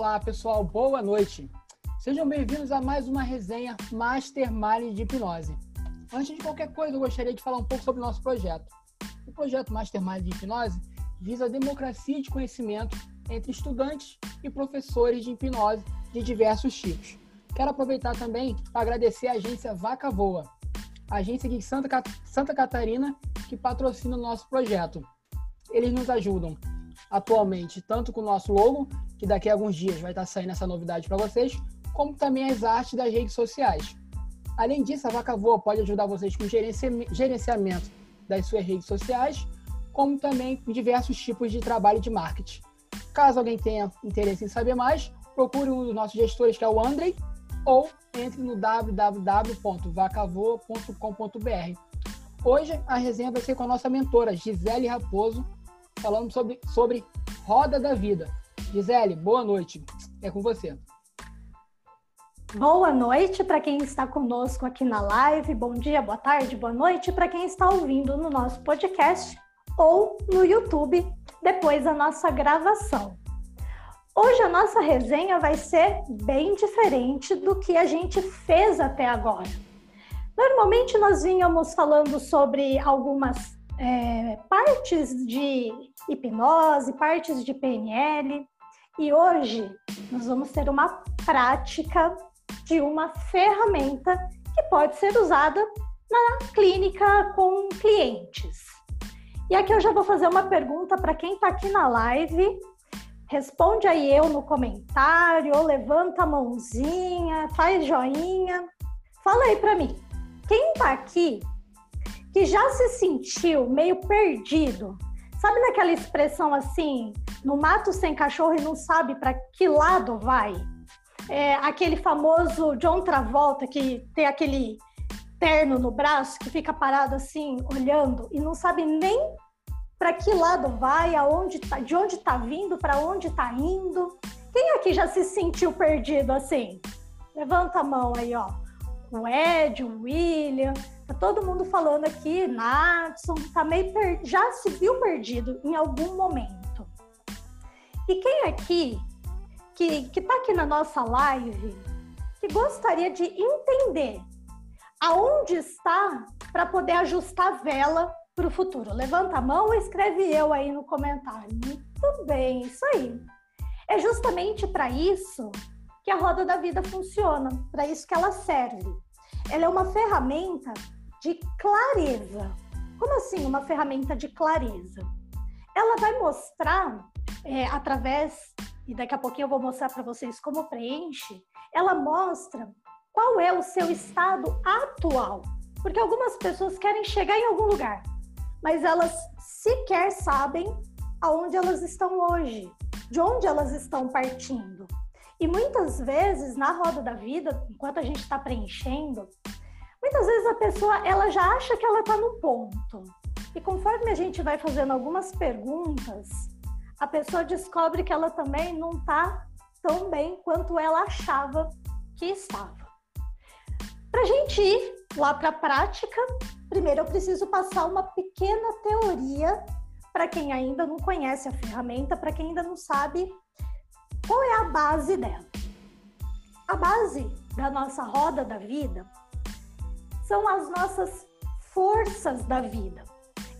Olá, pessoal, boa noite. Sejam bem-vindos a mais uma resenha Mastermind de Hipnose. Antes de qualquer coisa, eu gostaria de falar um pouco sobre o nosso projeto. O projeto Mastermind de Hipnose visa a democracia de conhecimento entre estudantes e professores de hipnose de diversos tipos. Quero aproveitar também para agradecer a agência Vaca Voa, a agência de Santa, Santa Catarina que patrocina o nosso projeto. Eles nos ajudam atualmente tanto com o nosso logo, que daqui a alguns dias vai estar saindo essa novidade para vocês, como também as artes das redes sociais. Além disso, a Vaca Voa pode ajudar vocês com gerenciamento das suas redes sociais, como também com diversos tipos de trabalho de marketing. Caso alguém tenha interesse em saber mais, procure um dos nossos gestores, que é o Andrei, ou entre no www.vacavoa.com.br. Hoje a resenha vai ser com a nossa mentora, Gisele Raposo, falando sobre, sobre Roda da Vida. Gisele, boa noite. É com você. Boa noite para quem está conosco aqui na live. Bom dia, boa tarde, boa noite para quem está ouvindo no nosso podcast ou no YouTube depois da nossa gravação. Hoje a nossa resenha vai ser bem diferente do que a gente fez até agora. Normalmente nós vínhamos falando sobre algumas é, partes de hipnose, partes de PNL, e hoje nós vamos ter uma prática de uma ferramenta que pode ser usada na clínica com clientes. E aqui eu já vou fazer uma pergunta para quem está aqui na live. Responde aí eu no comentário, ou levanta a mãozinha, faz joinha. Fala aí para mim. Quem está aqui que já se sentiu meio perdido Sabe naquela expressão assim, no mato sem cachorro e não sabe para que lado vai? É, aquele famoso John Travolta que tem aquele terno no braço que fica parado assim, olhando e não sabe nem para que lado vai, aonde tá, de onde está vindo, para onde está indo. Quem aqui já se sentiu perdido assim? Levanta a mão aí, ó. O Ed, o William, Tá todo mundo falando aqui, Natson, tá meio per... já se viu perdido em algum momento. E quem aqui, que, que tá aqui na nossa live, que gostaria de entender aonde está para poder ajustar a vela para o futuro? Levanta a mão ou escreve eu aí no comentário. Muito bem, isso aí. É justamente para isso que a roda da vida funciona, para isso que ela serve. Ela é uma ferramenta de clareza. Como assim uma ferramenta de clareza? Ela vai mostrar é, através, e daqui a pouquinho eu vou mostrar para vocês como preenche, ela mostra qual é o seu estado atual. Porque algumas pessoas querem chegar em algum lugar, mas elas sequer sabem aonde elas estão hoje, de onde elas estão partindo. E muitas vezes, na roda da vida, enquanto a gente está preenchendo, Muitas vezes a pessoa ela já acha que ela está no ponto. E conforme a gente vai fazendo algumas perguntas, a pessoa descobre que ela também não está tão bem quanto ela achava que estava. Para a gente ir lá para a prática, primeiro eu preciso passar uma pequena teoria para quem ainda não conhece a ferramenta, para quem ainda não sabe qual é a base dela. A base da nossa roda da vida são as nossas forças da vida.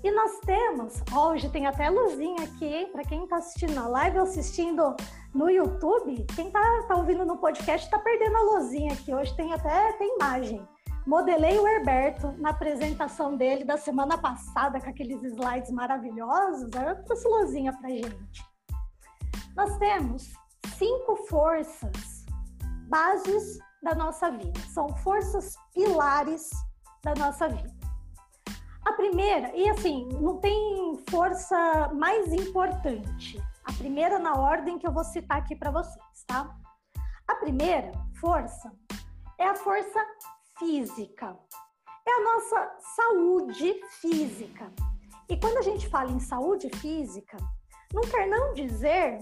E nós temos, hoje tem até luzinha aqui, para quem está assistindo na live ou assistindo no YouTube, quem está tá ouvindo no podcast está perdendo a luzinha aqui. Hoje tem até tem imagem. Modelei o Herberto na apresentação dele da semana passada, com aqueles slides maravilhosos. Eu trouxe luzinha para gente. Nós temos cinco forças, bases da nossa vida. São forças pilares da nossa vida. A primeira, e assim, não tem força mais importante. A primeira na ordem que eu vou citar aqui para vocês, tá? A primeira força é a força física. É a nossa saúde física. E quando a gente fala em saúde física, não quer não dizer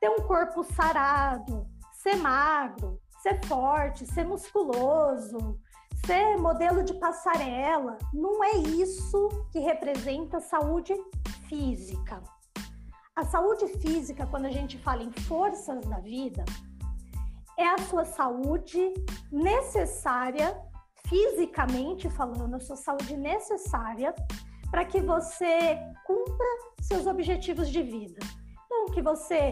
ter um corpo sarado, ser magro, ser forte, ser musculoso, ser modelo de passarela. Não é isso que representa saúde física. a saúde física, quando a gente fala em forças da vida, é a sua saúde necessária, fisicamente falando, a sua saúde necessária para que você cumpra seus objetivos de vida. Então, que você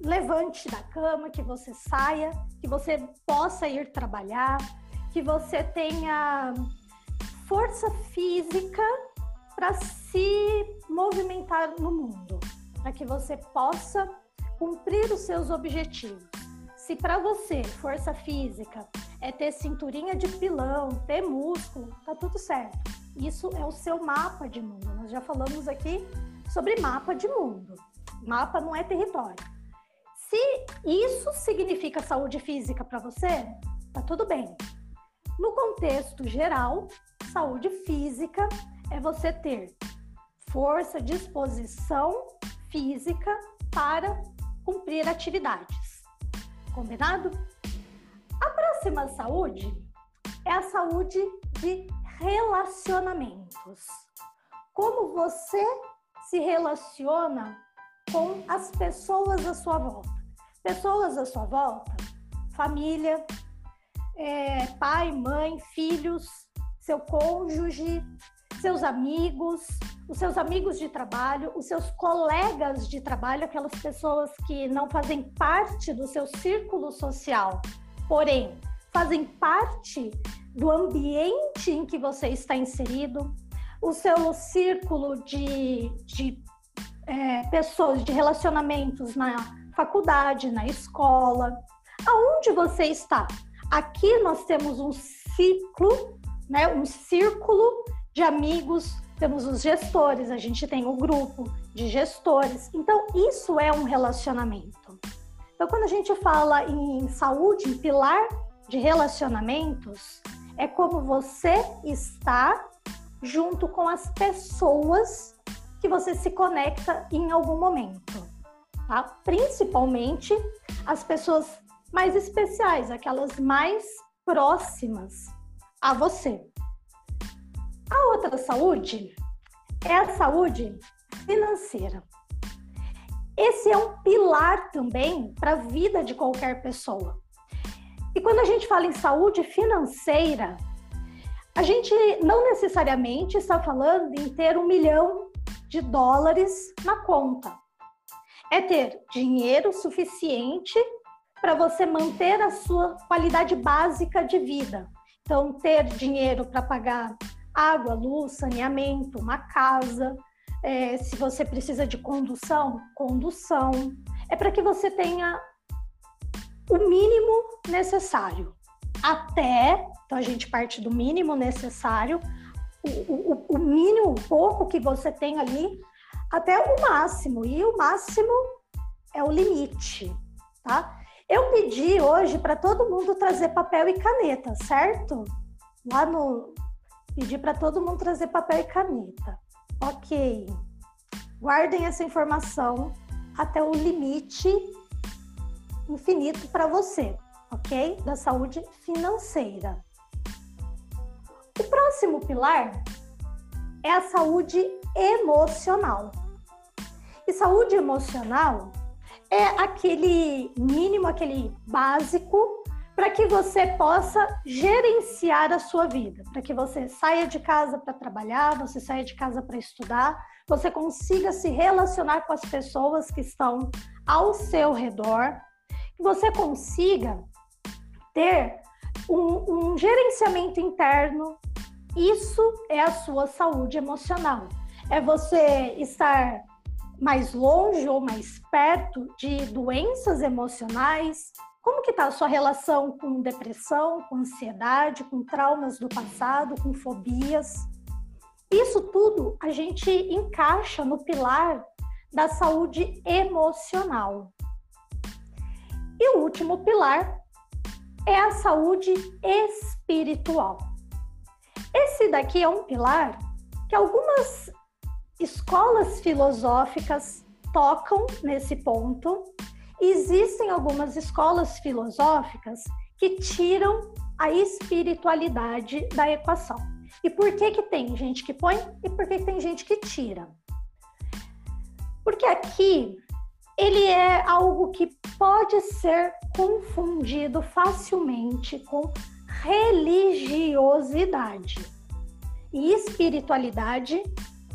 levante da cama, que você saia, que você possa ir trabalhar, que você tenha força física para se movimentar no mundo, para que você possa cumprir os seus objetivos. Se para você força física é ter cinturinha de pilão, ter músculo, tá tudo certo. Isso é o seu mapa de mundo. Nós já falamos aqui sobre mapa de mundo. Mapa não é território. Se isso significa saúde física para você, tá tudo bem. No contexto geral, saúde física é você ter força, disposição física para cumprir atividades. Combinado? A próxima saúde é a saúde de relacionamentos. Como você se relaciona com as pessoas à sua volta. Pessoas à sua volta, família, é, pai, mãe, filhos, seu cônjuge, seus amigos, os seus amigos de trabalho, os seus colegas de trabalho, aquelas pessoas que não fazem parte do seu círculo social, porém fazem parte do ambiente em que você está inserido, o seu círculo de, de é, pessoas, de relacionamentos na faculdade, na escola, aonde você está. Aqui nós temos um ciclo, né, um círculo de amigos, temos os gestores, a gente tem o grupo de gestores. Então, isso é um relacionamento. Então, quando a gente fala em saúde, em pilar de relacionamentos, é como você está junto com as pessoas que você se conecta em algum momento, tá? Principalmente as pessoas mais especiais, aquelas mais próximas a você. A outra saúde é a saúde financeira. Esse é um pilar também para a vida de qualquer pessoa. E quando a gente fala em saúde financeira, a gente não necessariamente está falando em ter um milhão de dólares na conta. É ter dinheiro suficiente para você manter a sua qualidade básica de vida. Então, ter dinheiro para pagar água, luz, saneamento, uma casa. É, se você precisa de condução, condução. É para que você tenha o mínimo necessário. Até, então a gente parte do mínimo necessário, o, o, o mínimo, o pouco que você tem ali, até o máximo. E o máximo é o limite, tá? Eu pedi hoje para todo mundo trazer papel e caneta, certo? Lá no. Pedi para todo mundo trazer papel e caneta. Ok. Guardem essa informação até o limite infinito para você, ok? Da saúde financeira. O próximo pilar é a saúde emocional. E saúde emocional é aquele mínimo, aquele básico para que você possa gerenciar a sua vida, para que você saia de casa para trabalhar, você saia de casa para estudar, você consiga se relacionar com as pessoas que estão ao seu redor, que você consiga ter um, um gerenciamento interno. Isso é a sua saúde emocional. É você estar mais longe ou mais perto de doenças emocionais? Como que está a sua relação com depressão, com ansiedade, com traumas do passado, com fobias? Isso tudo a gente encaixa no pilar da saúde emocional. E o último pilar é a saúde espiritual. Esse daqui é um pilar que algumas escolas filosóficas tocam nesse ponto. Existem algumas escolas filosóficas que tiram a espiritualidade da equação. E por que que tem gente que põe e por que, que tem gente que tira? Porque aqui ele é algo que pode ser confundido facilmente com religiosidade. E espiritualidade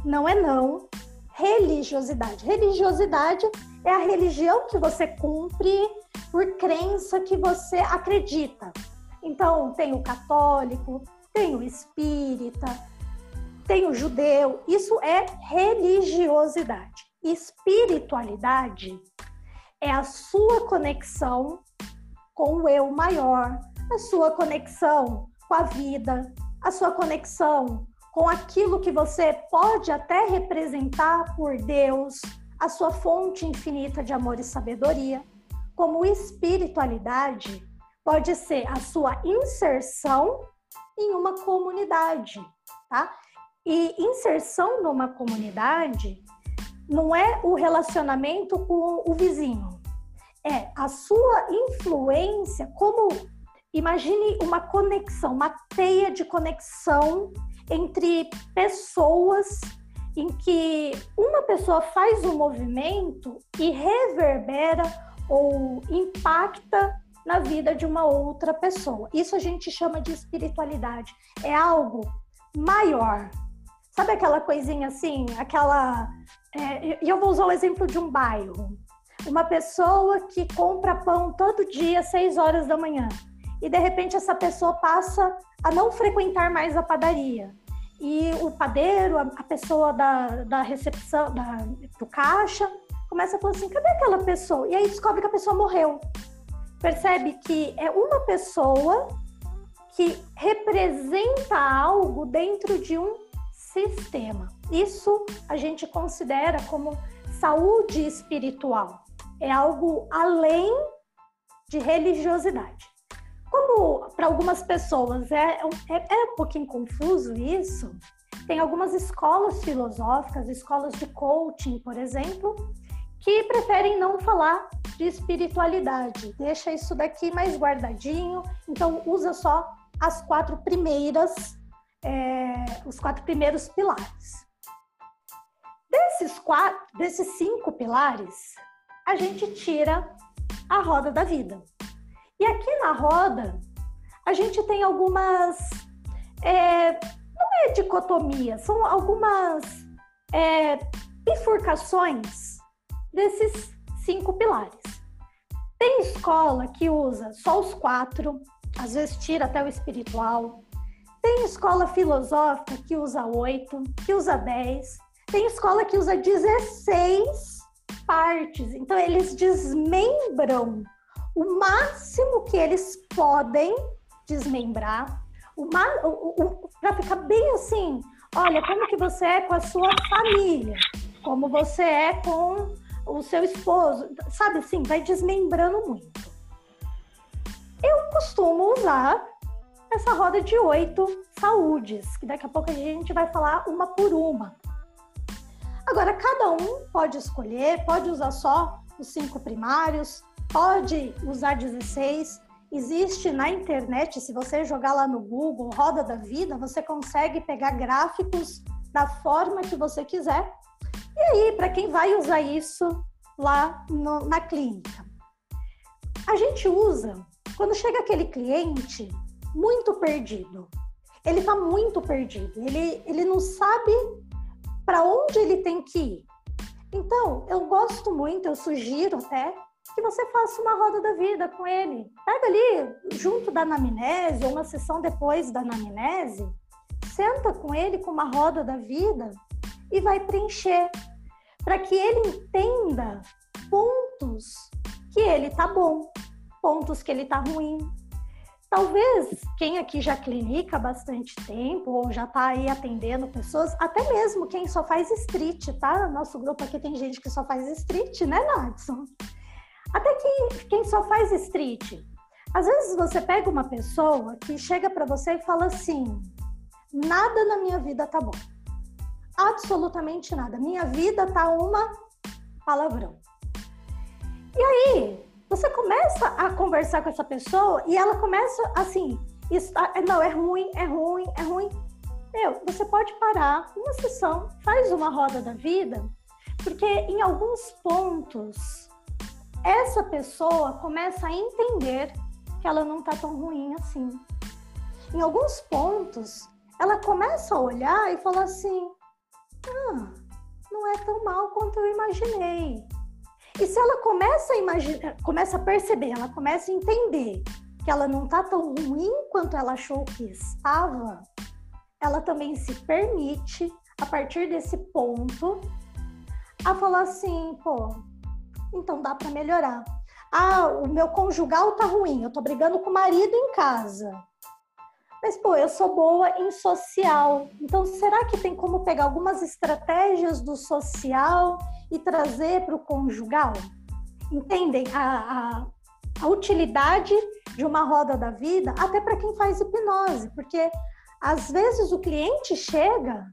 não é não, religiosidade. Religiosidade é a religião que você cumpre por crença que você acredita. Então, tem o católico, tem o espírita, tem o judeu. Isso é religiosidade. Espiritualidade é a sua conexão com o eu maior, a sua conexão com a vida, a sua conexão com aquilo que você pode até representar por Deus, a sua fonte infinita de amor e sabedoria, como espiritualidade pode ser a sua inserção em uma comunidade, tá? E inserção numa comunidade não é o relacionamento com o vizinho, é a sua influência como imagine uma conexão, uma teia de conexão entre pessoas em que uma pessoa faz um movimento e reverbera ou impacta na vida de uma outra pessoa. Isso a gente chama de espiritualidade. É algo maior. Sabe aquela coisinha assim, aquela. É, e eu vou usar o exemplo de um bairro. Uma pessoa que compra pão todo dia 6 horas da manhã. E de repente essa pessoa passa a não frequentar mais a padaria e o padeiro, a, pessoa da, da recepção, da, do caixa, começa a falar assim: cadê aquela pessoa? E aí descobre que a pessoa morreu. Percebe que é uma pessoa que representa algo dentro de um sistema. Isso a gente considera como saúde espiritual. É algo além de religiosidade. Como para algumas pessoas é, é, é um pouquinho confuso isso, tem algumas escolas filosóficas, escolas de coaching, por exemplo, que preferem não falar de espiritualidade. Deixa isso daqui mais guardadinho, então usa só as quatro primeiras, é, os quatro primeiros pilares. Desses quatro, desses cinco pilares, a gente tira a roda da vida. E aqui na roda, a gente tem algumas. É, não é dicotomia, são algumas é, bifurcações desses cinco pilares. Tem escola que usa só os quatro, às vezes tira até o espiritual. Tem escola filosófica que usa oito, que usa dez. Tem escola que usa 16 partes. Então, eles desmembram o máximo que eles podem desmembrar, para ficar bem assim, olha, como que você é com a sua família, como você é com o seu esposo, sabe assim, vai desmembrando muito. Eu costumo usar essa roda de oito saúdes, que daqui a pouco a gente vai falar uma por uma. Agora, cada um pode escolher, pode usar só os cinco primários, pode usar 16. Existe na internet, se você jogar lá no Google, Roda da Vida, você consegue pegar gráficos da forma que você quiser. E aí, para quem vai usar isso lá no, na clínica? A gente usa quando chega aquele cliente muito perdido. Ele está muito perdido, ele, ele não sabe para onde ele tem que ir. Então, eu gosto muito, eu sugiro até que você faça uma roda da vida com ele. Pega ali, junto da anamnese, ou uma sessão depois da anamnese, senta com ele com uma roda da vida e vai preencher, para que ele entenda pontos que ele tá bom, pontos que ele tá ruim. Talvez quem aqui já clinica há bastante tempo ou já tá aí atendendo pessoas, até mesmo quem só faz street, tá? Nosso grupo aqui tem gente que só faz street, né, Nadson? Até quem, quem só faz street. Às vezes você pega uma pessoa que chega para você e fala assim: nada na minha vida tá bom. Absolutamente nada. Minha vida tá uma palavrão. E aí, você começa a conversar com essa pessoa e ela começa assim: está, não, é ruim, é ruim, é ruim. Meu, você pode parar uma sessão, faz uma roda da vida Porque em alguns pontos, essa pessoa começa a entender que ela não está tão ruim assim. Em alguns pontos, ela começa a olhar e falar assim: ah, não é tão mal quanto eu imaginei. E se ela começa a imaginar, começa a perceber, ela começa a entender que ela não está tão ruim quanto ela achou que estava, ela também se permite, a partir desse ponto, a falar assim, pô, então dá para melhorar. Ah, o meu conjugal tá ruim, eu tô brigando com o marido em casa. Mas, pô, eu sou boa em social. Então, será que tem como pegar algumas estratégias do social e trazer para o conjugal? Entendem a, a, a, utilidade de uma roda da vida, até para quem faz hipnose, porque às vezes o cliente chega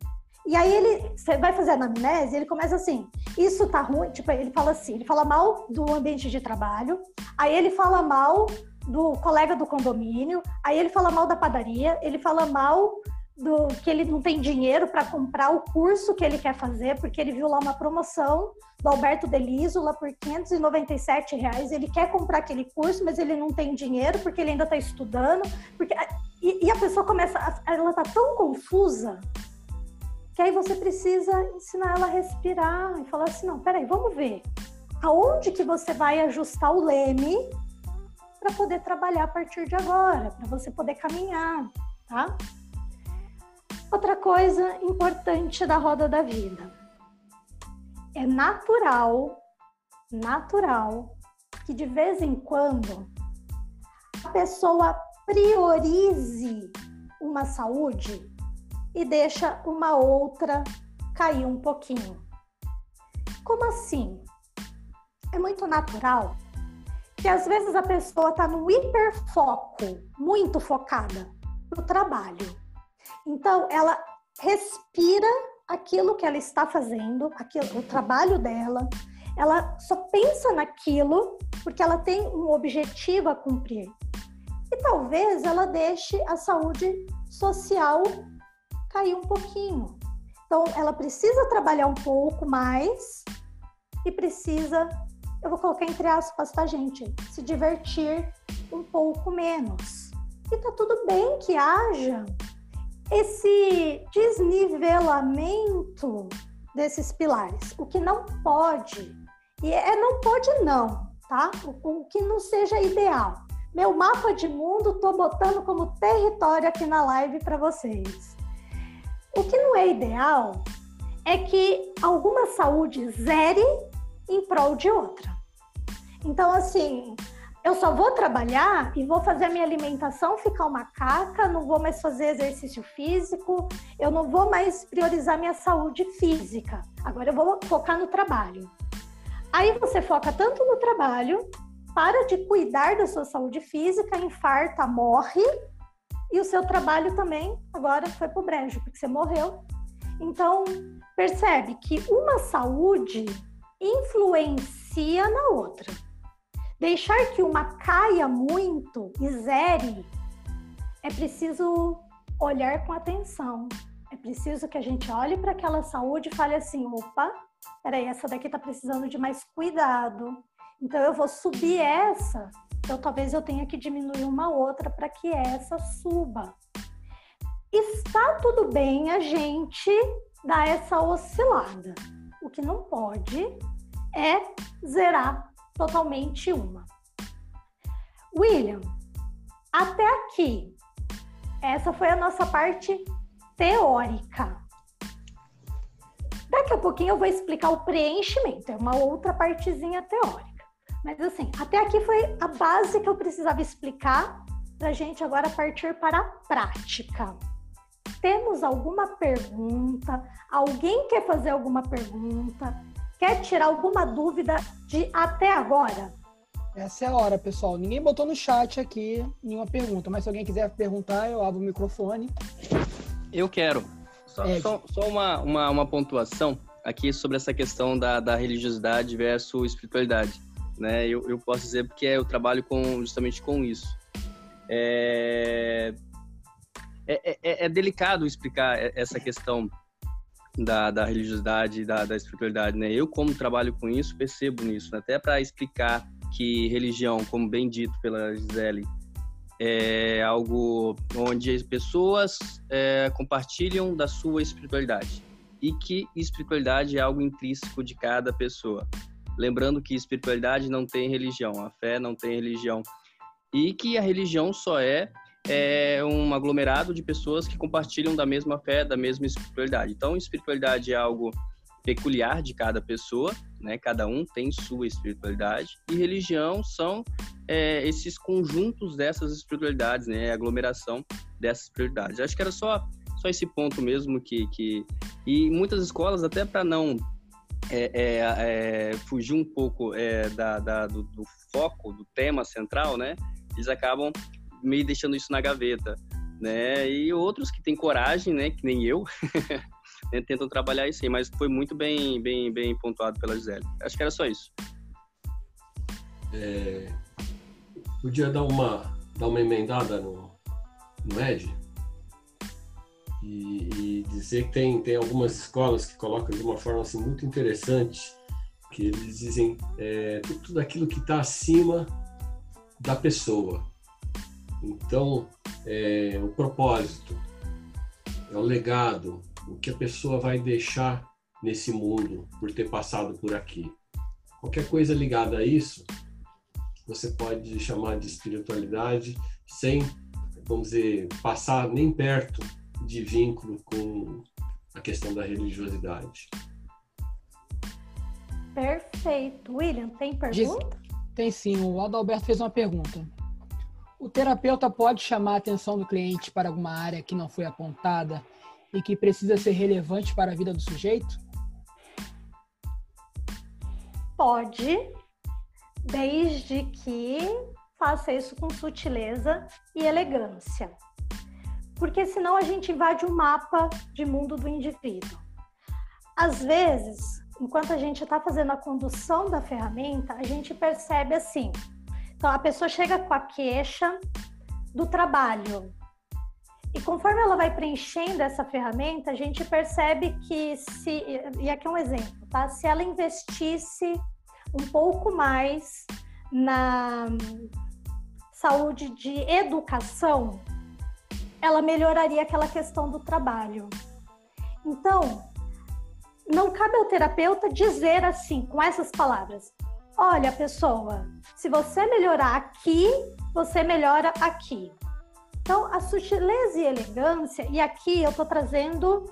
e aí ele você vai fazer a anamnese, ele começa assim: isso tá ruim, tipo, ele fala assim, ele fala mal do ambiente de trabalho, aí ele fala mal do colega do condomínio, aí ele fala mal da padaria, ele fala mal do que ele não tem dinheiro para comprar o curso que ele quer fazer, porque ele viu lá uma promoção do Alberto Deliso lá por 597 reais. Ele quer comprar aquele curso, mas ele não tem dinheiro porque ele ainda está estudando. Porque e, e, a pessoa começa, ela está tão confusa que aí você precisa ensinar ela a respirar e falar assim, não, peraí, vamos ver. Aonde que você vai ajustar o leme para poder trabalhar a partir de agora, para você poder caminhar, tá? Outra coisa importante da roda da vida. É natural, natural, que de vez em quando a pessoa priorize uma saúde e deixa uma outra cair um pouquinho. Como assim? É muito natural que às vezes a pessoa está no hiperfoco, muito focada no trabalho. Então, ela respira aquilo que ela está fazendo, aquilo, o trabalho dela, ela só pensa naquilo porque ela tem um objetivo a cumprir. E talvez ela deixe a saúde social cair um pouquinho. Então, ela precisa trabalhar um pouco mais e precisa, eu vou colocar entre aspas, tá, gente? Se divertir um pouco menos. E tá tudo bem que haja esse desnivelamento desses pilares. O que não pode, e é não pode não, tá? O, o que não seja ideal. Meu mapa de mundo tô botando como território aqui na live para vocês. O que não é ideal é que alguma saúde zere em prol de outra. Então, assim, eu só vou trabalhar e vou fazer a minha alimentação ficar uma caca, não vou mais fazer exercício físico, eu não vou mais priorizar minha saúde física. Agora eu vou focar no trabalho. Aí você foca tanto no trabalho, para de cuidar da sua saúde física, infarta, morre, e o seu trabalho também agora foi para o brejo, porque você morreu. Então, percebe que uma saúde influencia na outra. Deixar que uma caia muito e zere, é preciso olhar com atenção. É preciso que a gente olhe para aquela saúde e fale assim: opa, peraí, essa daqui está precisando de mais cuidado. Então eu vou subir essa então, talvez eu tenha que diminuir uma outra para que essa suba. Está tudo bem a gente dar essa oscilada. O que não pode é zerar totalmente uma. William, até aqui, essa foi a nossa parte teórica. Daqui a pouquinho eu vou explicar o preenchimento, é uma outra partezinha teórica. Mas assim, até aqui foi a base que eu precisava explicar para a gente agora partir para a prática. Temos alguma pergunta? Alguém quer fazer alguma pergunta? Quer tirar alguma dúvida de até agora? Essa é a hora, pessoal. Ninguém botou no chat aqui nenhuma pergunta, mas se alguém quiser perguntar, eu abro o microfone. Eu quero. Só, só, só uma, uma, uma, pontuação aqui sobre essa questão da, da religiosidade versus espiritualidade né? Eu, eu posso dizer porque eu trabalho com justamente com isso. É, é, é, é delicado explicar essa questão da, da religiosidade, da, da espiritualidade, né? Eu, como trabalho com isso, percebo nisso, né? até para explicar que religião, como bem dito pela Gisele, é algo onde as pessoas é, compartilham da sua espiritualidade e que espiritualidade é algo intrínseco de cada pessoa. Lembrando que espiritualidade não tem religião, a fé não tem religião e que a religião só é é um aglomerado de pessoas que compartilham da mesma fé, da mesma espiritualidade. Então, espiritualidade é algo peculiar de cada pessoa, né? Cada um tem sua espiritualidade e religião são é, esses conjuntos dessas espiritualidades, né? A aglomeração dessas espiritualidades. Acho que era só só esse ponto mesmo que que e muitas escolas até para não é, é, é, fugir um pouco é, da, da do, do, foco do tema central, né? Eles acabam meio deixando isso na gaveta, né? E outros que têm coragem, né? Que nem eu, né? tentam trabalhar isso aí. Mas foi muito bem, bem, bem pontuado pela Gisele. Acho que era só isso. É, podia dar uma, dar uma emendada no, no Ed? E, e, dizer que tem, tem algumas escolas que colocam de uma forma assim, muito interessante, que eles dizem é, tudo aquilo que está acima da pessoa. Então, é, o propósito, é o legado, o que a pessoa vai deixar nesse mundo por ter passado por aqui. Qualquer coisa ligada a isso, você pode chamar de espiritualidade sem, vamos dizer, passar nem perto de vínculo com a questão da religiosidade. Perfeito. William, tem pergunta? Tem sim. O Adalberto fez uma pergunta. O terapeuta pode chamar a atenção do cliente para alguma área que não foi apontada e que precisa ser relevante para a vida do sujeito? Pode, desde que faça isso com sutileza e elegância. Porque senão a gente invade o mapa de mundo do indivíduo. Às vezes, enquanto a gente está fazendo a condução da ferramenta, a gente percebe assim: então, a pessoa chega com a queixa do trabalho. E conforme ela vai preenchendo essa ferramenta, a gente percebe que se, e aqui é um exemplo, tá? Se ela investisse um pouco mais na saúde de educação, ela melhoraria aquela questão do trabalho. Então, não cabe ao terapeuta dizer assim, com essas palavras: olha, pessoa, se você melhorar aqui, você melhora aqui. Então, a sutileza e elegância, e aqui eu estou trazendo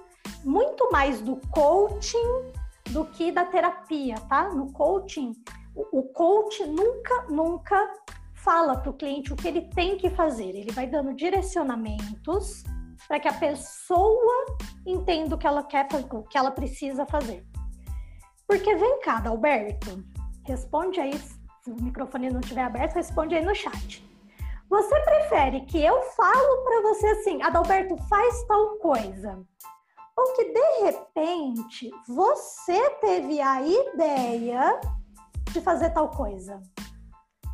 muito mais do coaching do que da terapia, tá? No coaching, o, coach nunca, nunca fala para o cliente o que ele tem que fazer. Ele vai dando direcionamentos para que a pessoa entenda o que ela quer, o que ela precisa fazer. Porque vem cá, Alberto, Responde aí, se o microfone não estiver aberto, responde aí no chat. Você prefere que eu falo para você assim, Adalberto, faz tal coisa? Ou que de repente você teve a ideia de fazer tal coisa?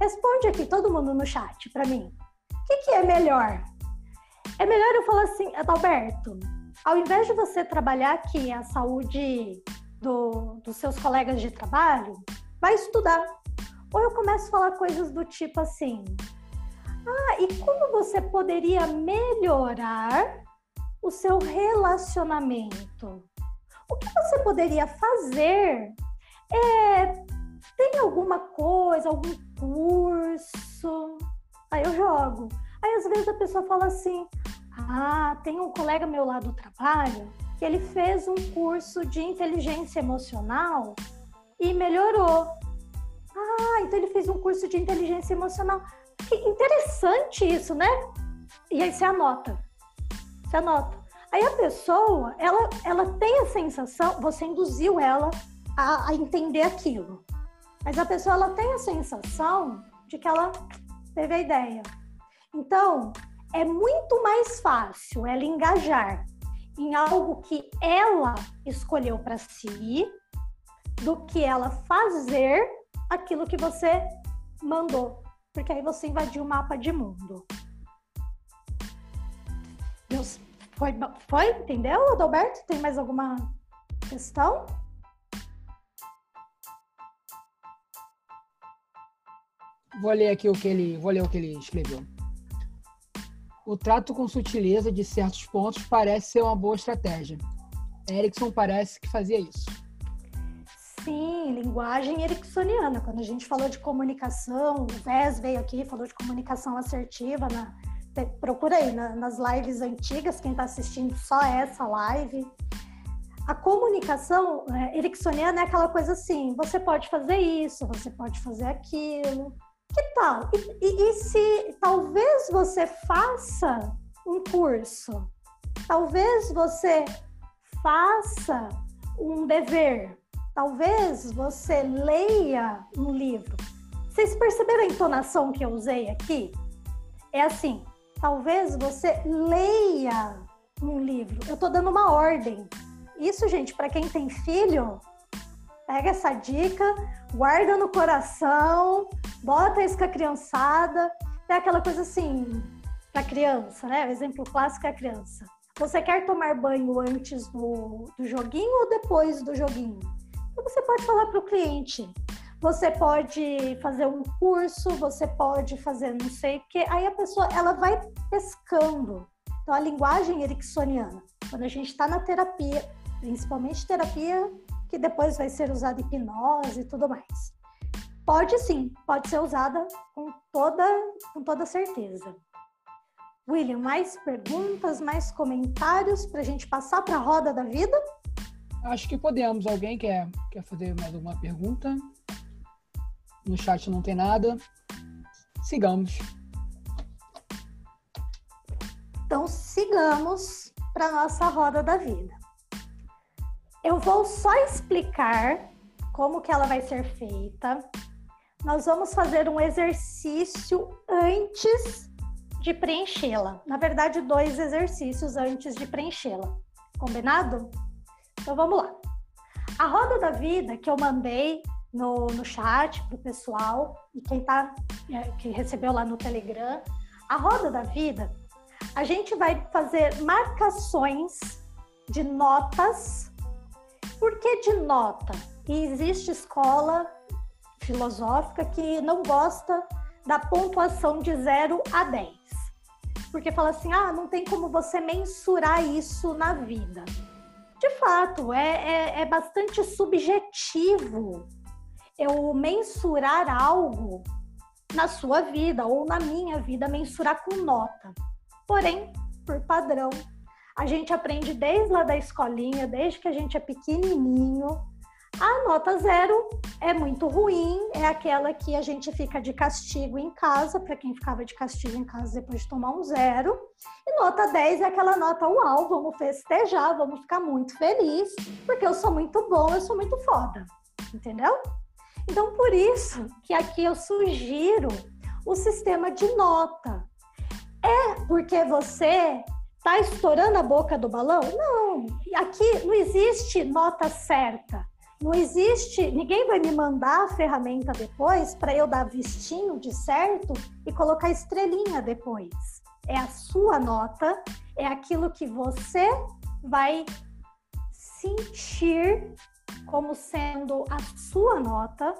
Responde aqui todo mundo no chat para mim. O que, que é melhor? É melhor eu falar assim, Adalberto, ao invés de você trabalhar aqui a saúde do, dos seus colegas de trabalho, vai estudar. Ou eu começo a falar coisas do tipo assim: Ah, e como você poderia melhorar o seu relacionamento? O que você poderia fazer? É, tem alguma coisa, algum curso? Aí eu jogo. Aí às vezes a pessoa fala assim: Ah, tem um colega meu lá do trabalho que ele fez um curso de inteligência emocional e melhorou. Ah, então ele fez um curso de inteligência emocional. Que interessante isso, né? E aí você anota. Você anota. Aí a pessoa, ela, ela tem a sensação, você induziu ela a, a entender aquilo. Mas a pessoa, ela tem a sensação de que ela teve a ideia. Então, é muito mais fácil ela engajar em algo que ela escolheu para si do que ela fazer aquilo que você mandou, porque aí você invadiu o mapa de mundo. Deus, foi, foi? Entendeu, Adalberto? Tem mais alguma questão? Vou ler aqui o que ele, vou ler o que ele escreveu. O trato com sutileza de certos pontos parece ser uma boa estratégia. Erickson parece que fazia isso. Sim, linguagem ericksoniana. Quando a gente falou de comunicação, o Vez veio aqui, falou de comunicação assertiva. Na, procura aí na, nas lives antigas, quem está assistindo só essa live. A comunicação é, ericksoniana é aquela coisa assim: você pode fazer isso, você pode fazer aquilo. Que tal? E, e, e se talvez você faça um curso, talvez você faça um dever, talvez você leia um livro. Vocês perceberam a entonação que eu usei aqui? É assim: talvez você leia um livro. Eu estou dando uma ordem. Isso, gente, para quem tem filho, pega essa dica, guarda no coração, bota isso com a criançada. É aquela coisa assim, para criança, né? O exemplo clássico é a criança. Você quer tomar banho antes do, do joguinho ou depois do joguinho? Então você pode falar para o cliente. Você pode fazer um curso, você pode fazer não sei o que. Aí a pessoa ela vai pescando. Então a linguagem ericksoniana, quando a gente está na terapia, principalmente terapia que depois vai ser usada hipnose e tudo mais. Pode sim, pode ser usada com toda, com toda certeza. William, mais perguntas, mais comentários para a gente passar para a roda da vida? Acho que podemos. Alguém quer, quer fazer mais alguma pergunta? No chat não tem nada. Sigamos. Então, sigamos para nossa roda da vida. Eu vou só explicar como que ela vai ser feita. Nós vamos fazer um exercício antes de preenchê-la. Na verdade, dois exercícios antes de preenchê-la. Combinado? Então vamos lá. A roda da vida que eu mandei no, no chat pro pessoal e quem tá é, que recebeu lá no Telegram, a roda da vida, a gente vai fazer marcações de notas por que de nota? E existe escola filosófica que não gosta da pontuação de 0 a 10. Porque fala assim: ah, não tem como você mensurar isso na vida. De fato, é, é, é bastante subjetivo eu mensurar algo na sua vida ou na minha vida, mensurar com nota. Porém, por padrão, a gente aprende desde lá da escolinha, desde que a gente é pequenininho. A nota zero é muito ruim, é aquela que a gente fica de castigo em casa, para quem ficava de castigo em casa depois de tomar um zero. E nota 10 é aquela nota uau, vamos festejar, vamos ficar muito feliz, porque eu sou muito bom, eu sou muito foda. Entendeu? Então, por isso que aqui eu sugiro o sistema de nota. É porque você Tá estourando a boca do balão? Não. Aqui não existe nota certa. Não existe, ninguém vai me mandar a ferramenta depois para eu dar vistinho de certo e colocar estrelinha depois. É a sua nota, é aquilo que você vai sentir como sendo a sua nota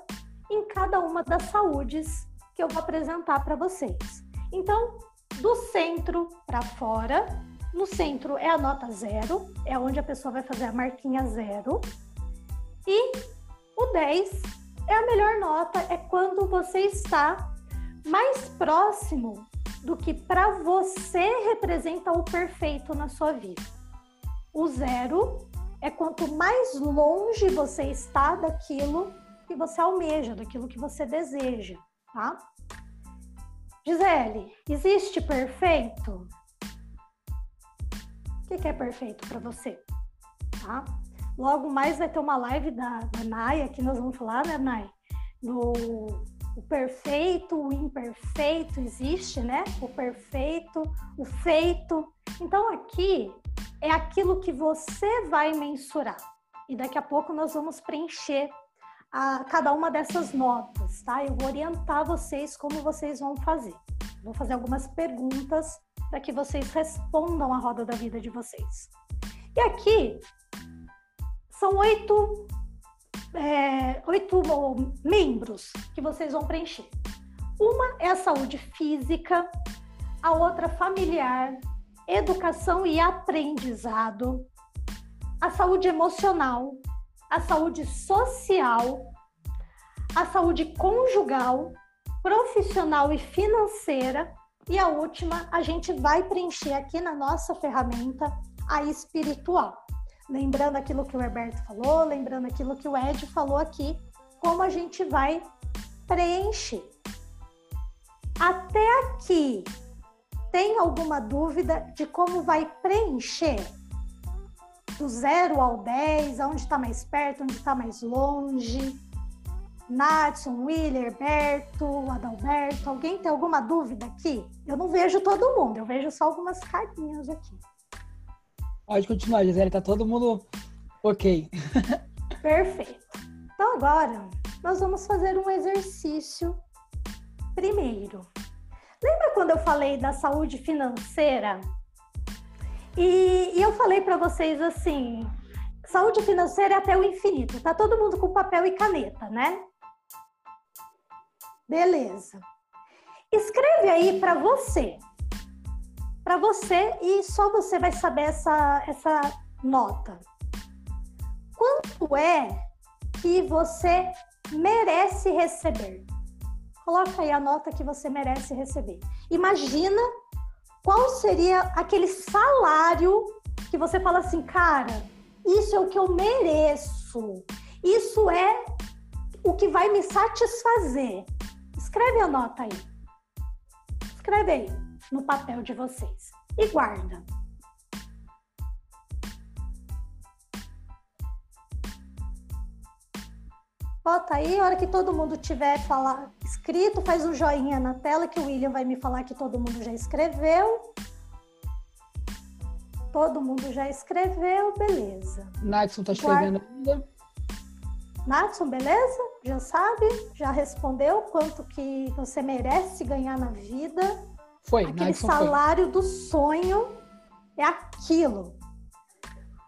em cada uma das saúdes que eu vou apresentar para vocês. Então, do centro para fora, no centro é a nota zero, é onde a pessoa vai fazer a marquinha zero. E o 10 é a melhor nota, é quando você está mais próximo do que para você representa o perfeito na sua vida. O zero é quanto mais longe você está daquilo que você almeja, daquilo que você deseja, tá? Gisele, existe perfeito? O que é perfeito para você? Tá? Logo mais vai ter uma live da, da Naya, que nós vamos falar, né, Naya? No o perfeito, o imperfeito existe, né? O perfeito, o feito. Então aqui é aquilo que você vai mensurar. E daqui a pouco nós vamos preencher a cada uma dessas notas, tá? Eu vou orientar vocês como vocês vão fazer. Vou fazer algumas perguntas para que vocês respondam a roda da vida de vocês. E aqui são oito, é, oito membros que vocês vão preencher. Uma é a saúde física, a outra familiar, educação e aprendizado, a saúde emocional, a saúde social, a saúde conjugal, profissional e financeira. E a última, a gente vai preencher aqui na nossa ferramenta a espiritual. Lembrando aquilo que o Herberto falou, lembrando aquilo que o Ed falou aqui, como a gente vai preencher. Até aqui, tem alguma dúvida de como vai preencher? Do zero ao 10, aonde está mais perto, onde está mais longe? Natson, Willer, Berto, Adalberto, alguém tem alguma dúvida aqui? Eu não vejo todo mundo, eu vejo só algumas carinhas aqui. Pode continuar, Gisele, tá todo mundo ok. Perfeito. Então agora nós vamos fazer um exercício primeiro. Lembra quando eu falei da saúde financeira? E, e eu falei para vocês assim: saúde financeira é até o infinito. Tá todo mundo com papel e caneta, né? Beleza. Escreve aí para você. Para você e só você vai saber essa, essa nota. Quanto é que você merece receber? coloca aí a nota que você merece receber. Imagina qual seria aquele salário que você fala assim, cara, isso é o que eu mereço. Isso é o que vai me satisfazer. Escreve a nota aí. Escreve aí no papel de vocês e guarda. Bota aí, a hora que todo mundo tiver falar, escrito, faz um joinha na tela que o William vai me falar que todo mundo já escreveu. Todo mundo já escreveu, beleza. Natson tá escrevendo ainda. Natson, beleza? Já sabe? Já respondeu quanto que você merece ganhar na vida? Foi, Aquele salário foi. do sonho é aquilo.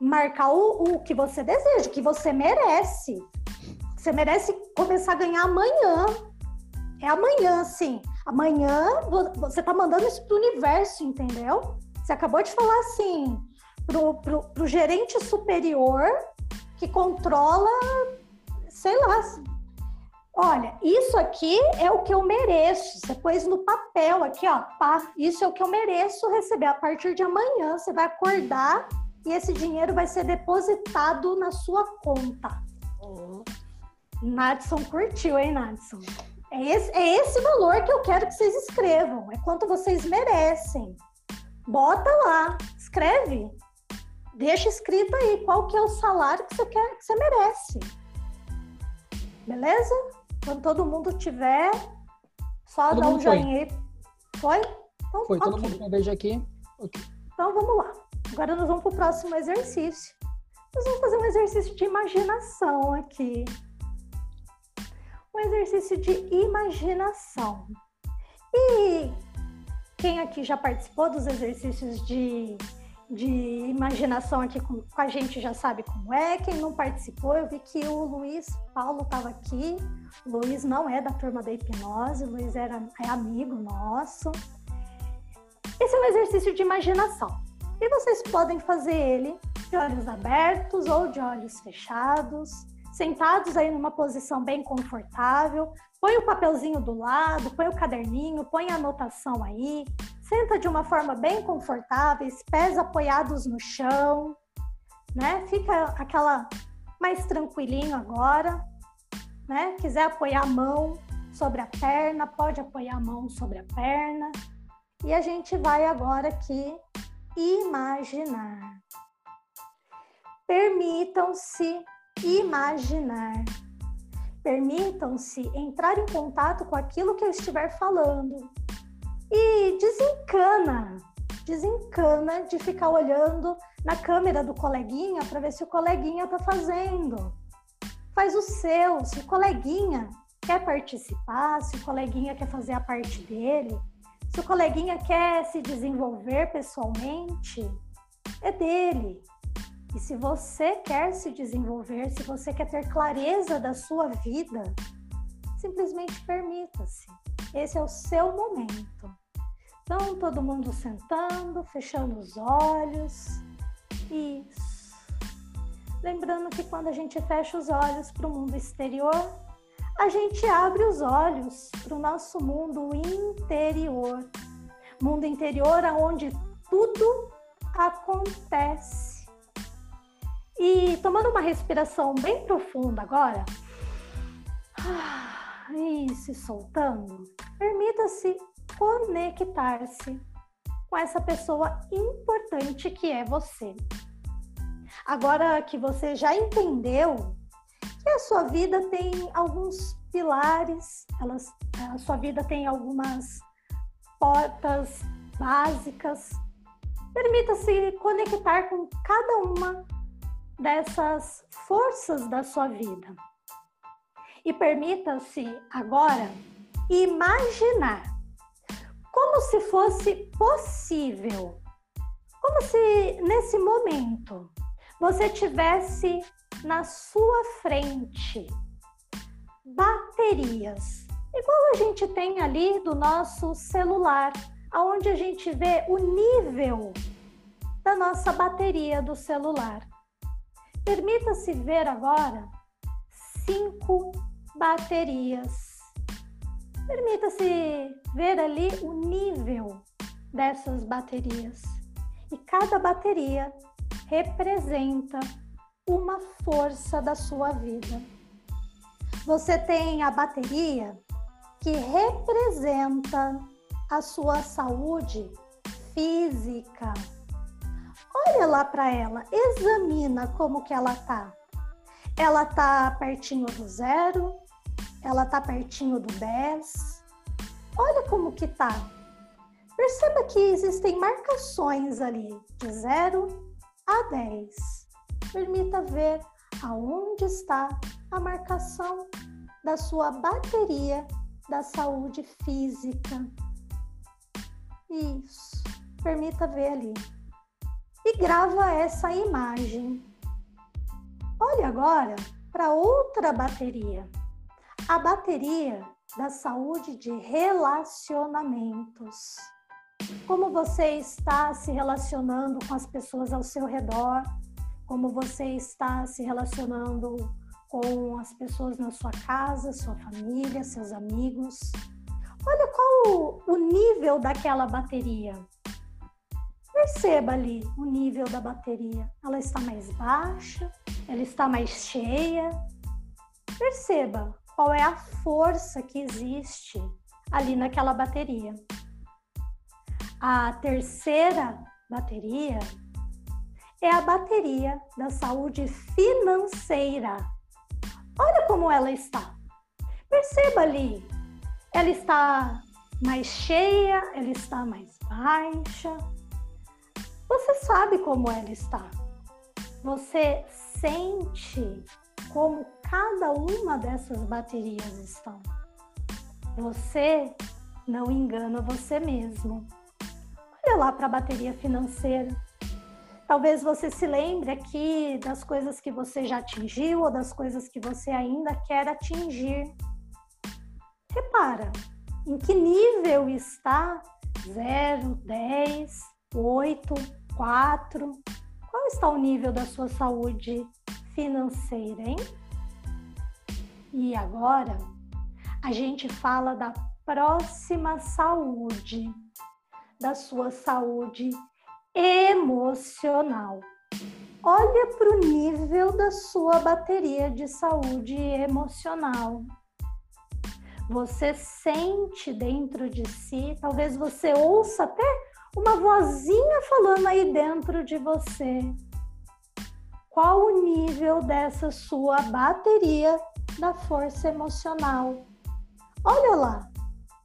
Marcar o, o que você deseja, o que você merece. Você merece começar a ganhar amanhã. É amanhã, sim. Amanhã você tá mandando isso pro universo, entendeu? Você acabou de falar assim pro, pro, pro gerente superior que controla, sei lá. Olha, isso aqui é o que eu mereço. Você pôs no papel aqui, ó, pá, isso é o que eu mereço receber. A partir de amanhã você vai acordar e esse dinheiro vai ser depositado na sua conta. Nadson curtiu, hein, Nadson? É esse, é esse valor que eu quero que vocês escrevam. É quanto vocês merecem. Bota lá, escreve. Deixa escrito aí qual que é o salário que você quer, que você merece. Beleza? Quando todo mundo tiver, só todo dá um joinha aí. Foi? Então, foi, todo mundo vejo aqui. Okay. Então vamos lá. Agora nós vamos para o próximo exercício. Nós vamos fazer um exercício de imaginação aqui um exercício de imaginação. E quem aqui já participou dos exercícios de, de imaginação aqui com, com a gente já sabe como é. Quem não participou, eu vi que o Luiz Paulo estava aqui. O Luiz não é da turma da hipnose, o Luiz era, é amigo nosso. Esse é um exercício de imaginação. E vocês podem fazer ele de olhos abertos ou de olhos fechados sentados aí numa posição bem confortável. Põe o papelzinho do lado, põe o caderninho, põe a anotação aí. Senta de uma forma bem confortável, pés apoiados no chão, né? Fica aquela mais tranquilinho agora, né? Quiser apoiar a mão sobre a perna, pode apoiar a mão sobre a perna. E a gente vai agora aqui imaginar. Permitam-se imaginar. Permitam-se entrar em contato com aquilo que eu estiver falando. E desencana, desencana de ficar olhando na câmera do coleguinha para ver se o coleguinha está fazendo. Faz o seu, se o coleguinha quer participar, se o coleguinha quer fazer a parte dele, se o coleguinha quer se desenvolver pessoalmente, é dele. E se você quer se desenvolver, se você quer ter clareza da sua vida, simplesmente permita-se. Esse é o seu momento. Então, todo mundo sentando, fechando os olhos. Isso. Lembrando que quando a gente fecha os olhos para o mundo exterior, a gente abre os olhos para o nosso mundo interior. Mundo interior onde tudo acontece. E tomando uma respiração bem profunda agora, e se soltando, permita-se conectar-se com essa pessoa importante que é você. Agora que você já entendeu que a sua vida tem alguns pilares, elas, a sua vida tem algumas portas básicas, permita-se conectar com cada uma dessas forças da sua vida. E permita-se agora imaginar como se fosse possível, como se nesse momento você tivesse na sua frente baterias, igual a gente tem ali do nosso celular, aonde a gente vê o nível da nossa bateria do celular. Permita-se ver agora cinco baterias Permita-se ver ali o nível dessas baterias. E cada bateria representa uma força da sua vida. Você tem a bateria que representa a sua saúde física. Olha lá para ela, examina como que ela tá. Ela tá pertinho do zero, ela tá pertinho do 10. Olha como que tá. Perceba que existem marcações ali de 0 a 10. Permita ver aonde está a marcação da sua bateria da saúde física. Isso. Permita ver ali. E grava essa imagem. Olhe agora para outra bateria a bateria da saúde de relacionamentos. Como você está se relacionando com as pessoas ao seu redor, como você está se relacionando com as pessoas na sua casa, sua família, seus amigos. Olha qual o nível daquela bateria. Perceba ali o nível da bateria. Ela está mais baixa, ela está mais cheia. Perceba qual é a força que existe ali naquela bateria. A terceira bateria é a bateria da saúde financeira. Olha como ela está. Perceba ali, ela está mais cheia, ela está mais baixa. Você sabe como ela está. Você sente como cada uma dessas baterias estão. Você não engana você mesmo. Olha lá para a bateria financeira. Talvez você se lembre aqui das coisas que você já atingiu ou das coisas que você ainda quer atingir. Repara, em que nível está 0, 10, 8, 4? Qual está o nível da sua saúde financeira, hein? E agora a gente fala da próxima saúde, da sua saúde emocional. Olha para o nível da sua bateria de saúde emocional. Você sente dentro de si, talvez você ouça até uma vozinha falando aí dentro de você. Qual o nível dessa sua bateria da força emocional. Olha lá,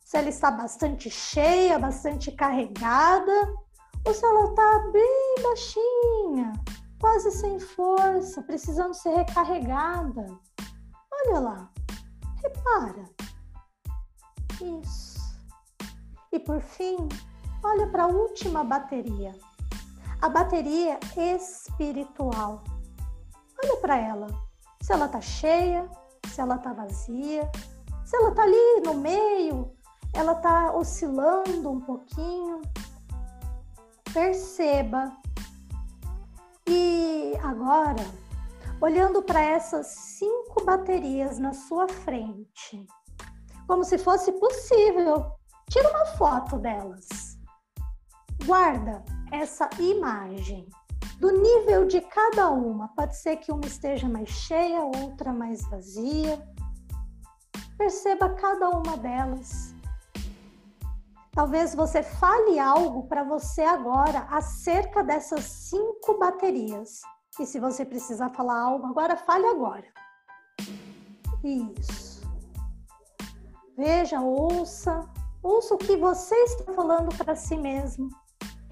se ela está bastante cheia, bastante carregada, ou se ela está bem baixinha, quase sem força, precisando ser recarregada. Olha lá, repara. Isso. E por fim, olha para a última bateria. a bateria espiritual. Olha para ela. Se ela tá cheia, se ela tá vazia, se ela tá ali no meio, ela tá oscilando um pouquinho. Perceba. E agora, olhando para essas cinco baterias na sua frente, como se fosse possível, tira uma foto delas. Guarda essa imagem do nível de cada uma. Pode ser que uma esteja mais cheia, outra mais vazia. Perceba cada uma delas. Talvez você fale algo para você agora acerca dessas cinco baterias. E se você precisar falar algo agora, fale agora. Isso. Veja, ouça, ouça o que você está falando para si mesmo.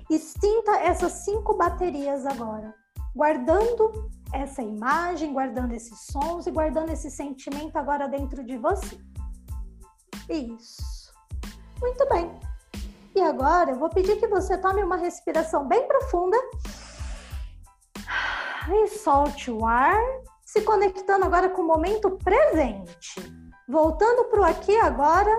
E sinta essas cinco baterias agora, guardando essa imagem, guardando esses sons e guardando esse sentimento agora dentro de você. Isso. Muito bem. E agora eu vou pedir que você tome uma respiração bem profunda e solte o ar, se conectando agora com o momento presente. Voltando para o aqui agora,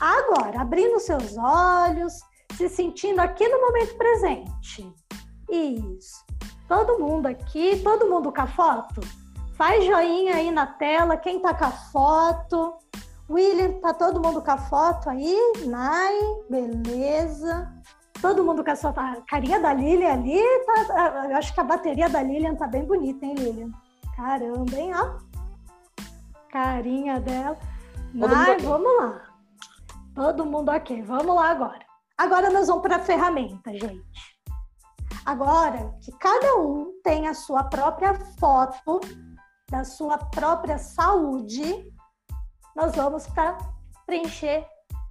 agora, abrindo seus olhos, se sentindo aqui no momento presente. Isso. Todo mundo aqui, todo mundo com a foto? Faz joinha aí na tela, quem tá com a foto. William, tá todo mundo com a foto aí? Nai, beleza. Todo mundo com a sua a carinha da Lilian ali. Tá, eu acho que a bateria da Lilian tá bem bonita, hein, Lilian? Caramba, hein? Ó. Carinha dela. Nai, vamos lá. Todo mundo ok. Vamos lá agora. Agora nós vamos para a ferramenta, gente. Agora que cada um tem a sua própria foto da sua própria saúde, nós vamos para preencher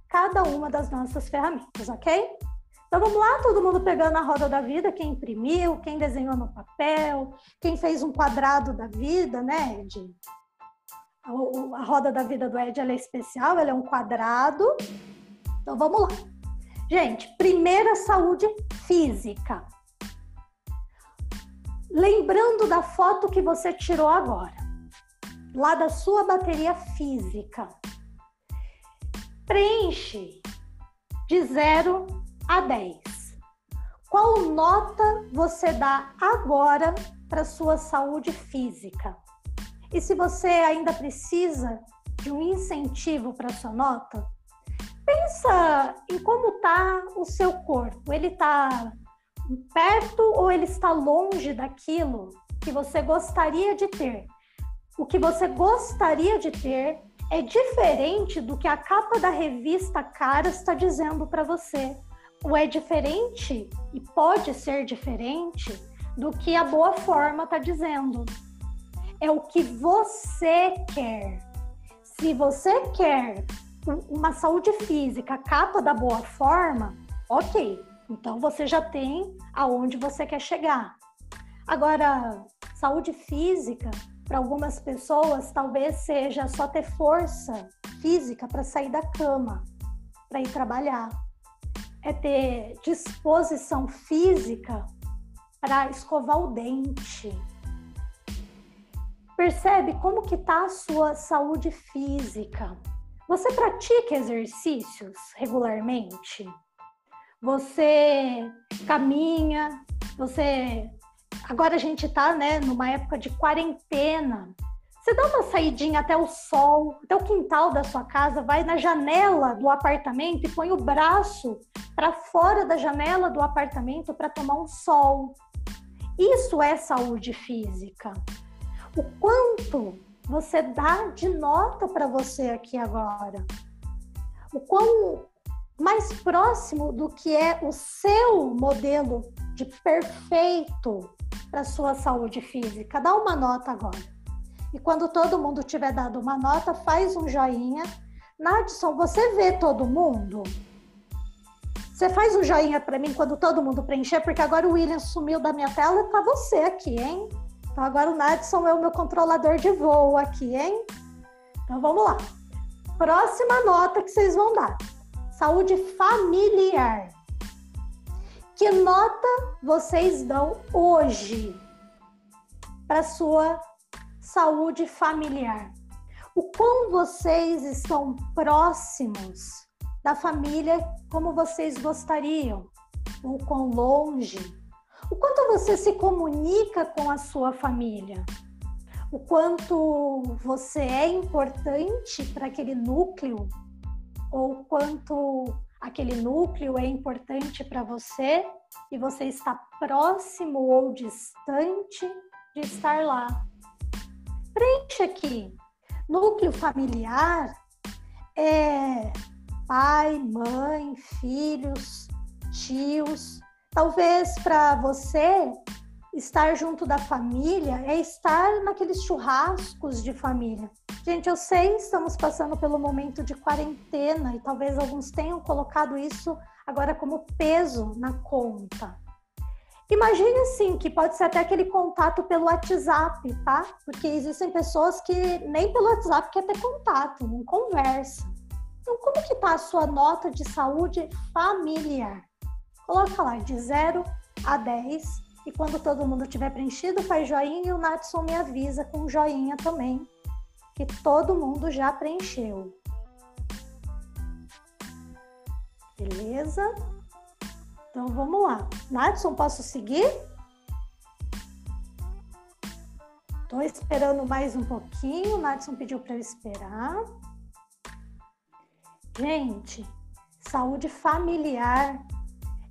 cada uma das nossas ferramentas, ok? Então vamos lá, todo mundo pegando a roda da vida, quem imprimiu, quem desenhou no papel, quem fez um quadrado da vida, né, Ed? A, a roda da vida do Ed é especial, ela é um quadrado. Então vamos lá. Gente, primeira saúde física. Lembrando da foto que você tirou agora lá da sua bateria física. Preenche de 0 a 10. Qual nota você dá agora para sua saúde física? E se você ainda precisa de um incentivo para sua nota, pensa em como está o seu corpo. Ele está perto ou ele está longe daquilo que você gostaria de ter? o que você gostaria de ter é diferente do que a capa da revista Cara está dizendo para você. Ou é diferente e pode ser diferente do que a boa forma está dizendo. É o que você quer. Se você quer uma saúde física, capa da boa forma, ok. Então você já tem aonde você quer chegar. Agora, saúde física para algumas pessoas, talvez seja só ter força física para sair da cama, para ir trabalhar. É ter disposição física para escovar o dente. Percebe como que está a sua saúde física? Você pratica exercícios regularmente? Você caminha? Você Agora a gente está né, numa época de quarentena. Você dá uma saidinha até o sol, até o quintal da sua casa, vai na janela do apartamento e põe o braço para fora da janela do apartamento para tomar um sol. Isso é saúde física. O quanto você dá de nota para você aqui agora? O quão mais próximo do que é o seu modelo de perfeito para sua saúde física. Dá uma nota agora. E quando todo mundo tiver dado uma nota, faz um joinha. Nadson, você vê todo mundo? Você faz um joinha para mim quando todo mundo preencher, porque agora o William sumiu da minha tela e tá você aqui, hein? Então agora o Nadson é o meu controlador de voo aqui, hein? Então vamos lá. Próxima nota que vocês vão dar: saúde familiar. Que nota vocês dão hoje para sua saúde familiar? O quão vocês estão próximos da família como vocês gostariam? O quão longe? O quanto você se comunica com a sua família? O quanto você é importante para aquele núcleo? Ou quanto aquele núcleo é importante para você e você está próximo ou distante de estar lá. Preenche aqui. Núcleo familiar é pai, mãe, filhos, tios. Talvez para você estar junto da família é estar naqueles churrascos de família. Gente, eu sei, estamos passando pelo momento de quarentena e talvez alguns tenham colocado isso agora como peso na conta. Imagine assim, que pode ser até aquele contato pelo WhatsApp, tá? Porque existem pessoas que nem pelo WhatsApp quer ter contato, não conversa. Então, como que tá a sua nota de saúde familiar? Coloca lá de 0 a 10 e quando todo mundo tiver preenchido, faz joinha e o Natson me avisa com joinha também, que todo mundo já preencheu. Beleza? Então vamos lá. Natson, posso seguir? Estou esperando mais um pouquinho. O Natson pediu para eu esperar. Gente, saúde familiar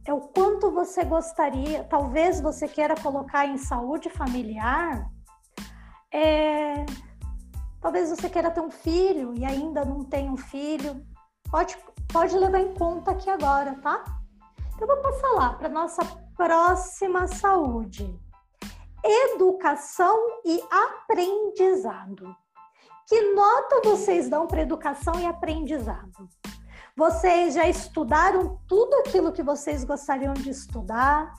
é o quanto você gostaria, talvez você queira colocar em saúde familiar, é, talvez você queira ter um filho e ainda não tem um filho, pode, pode levar em conta aqui agora, tá? Então, vou passar lá para nossa próxima saúde. Educação e aprendizado. Que nota vocês dão para educação e aprendizado? Vocês já estudaram tudo aquilo que vocês gostariam de estudar?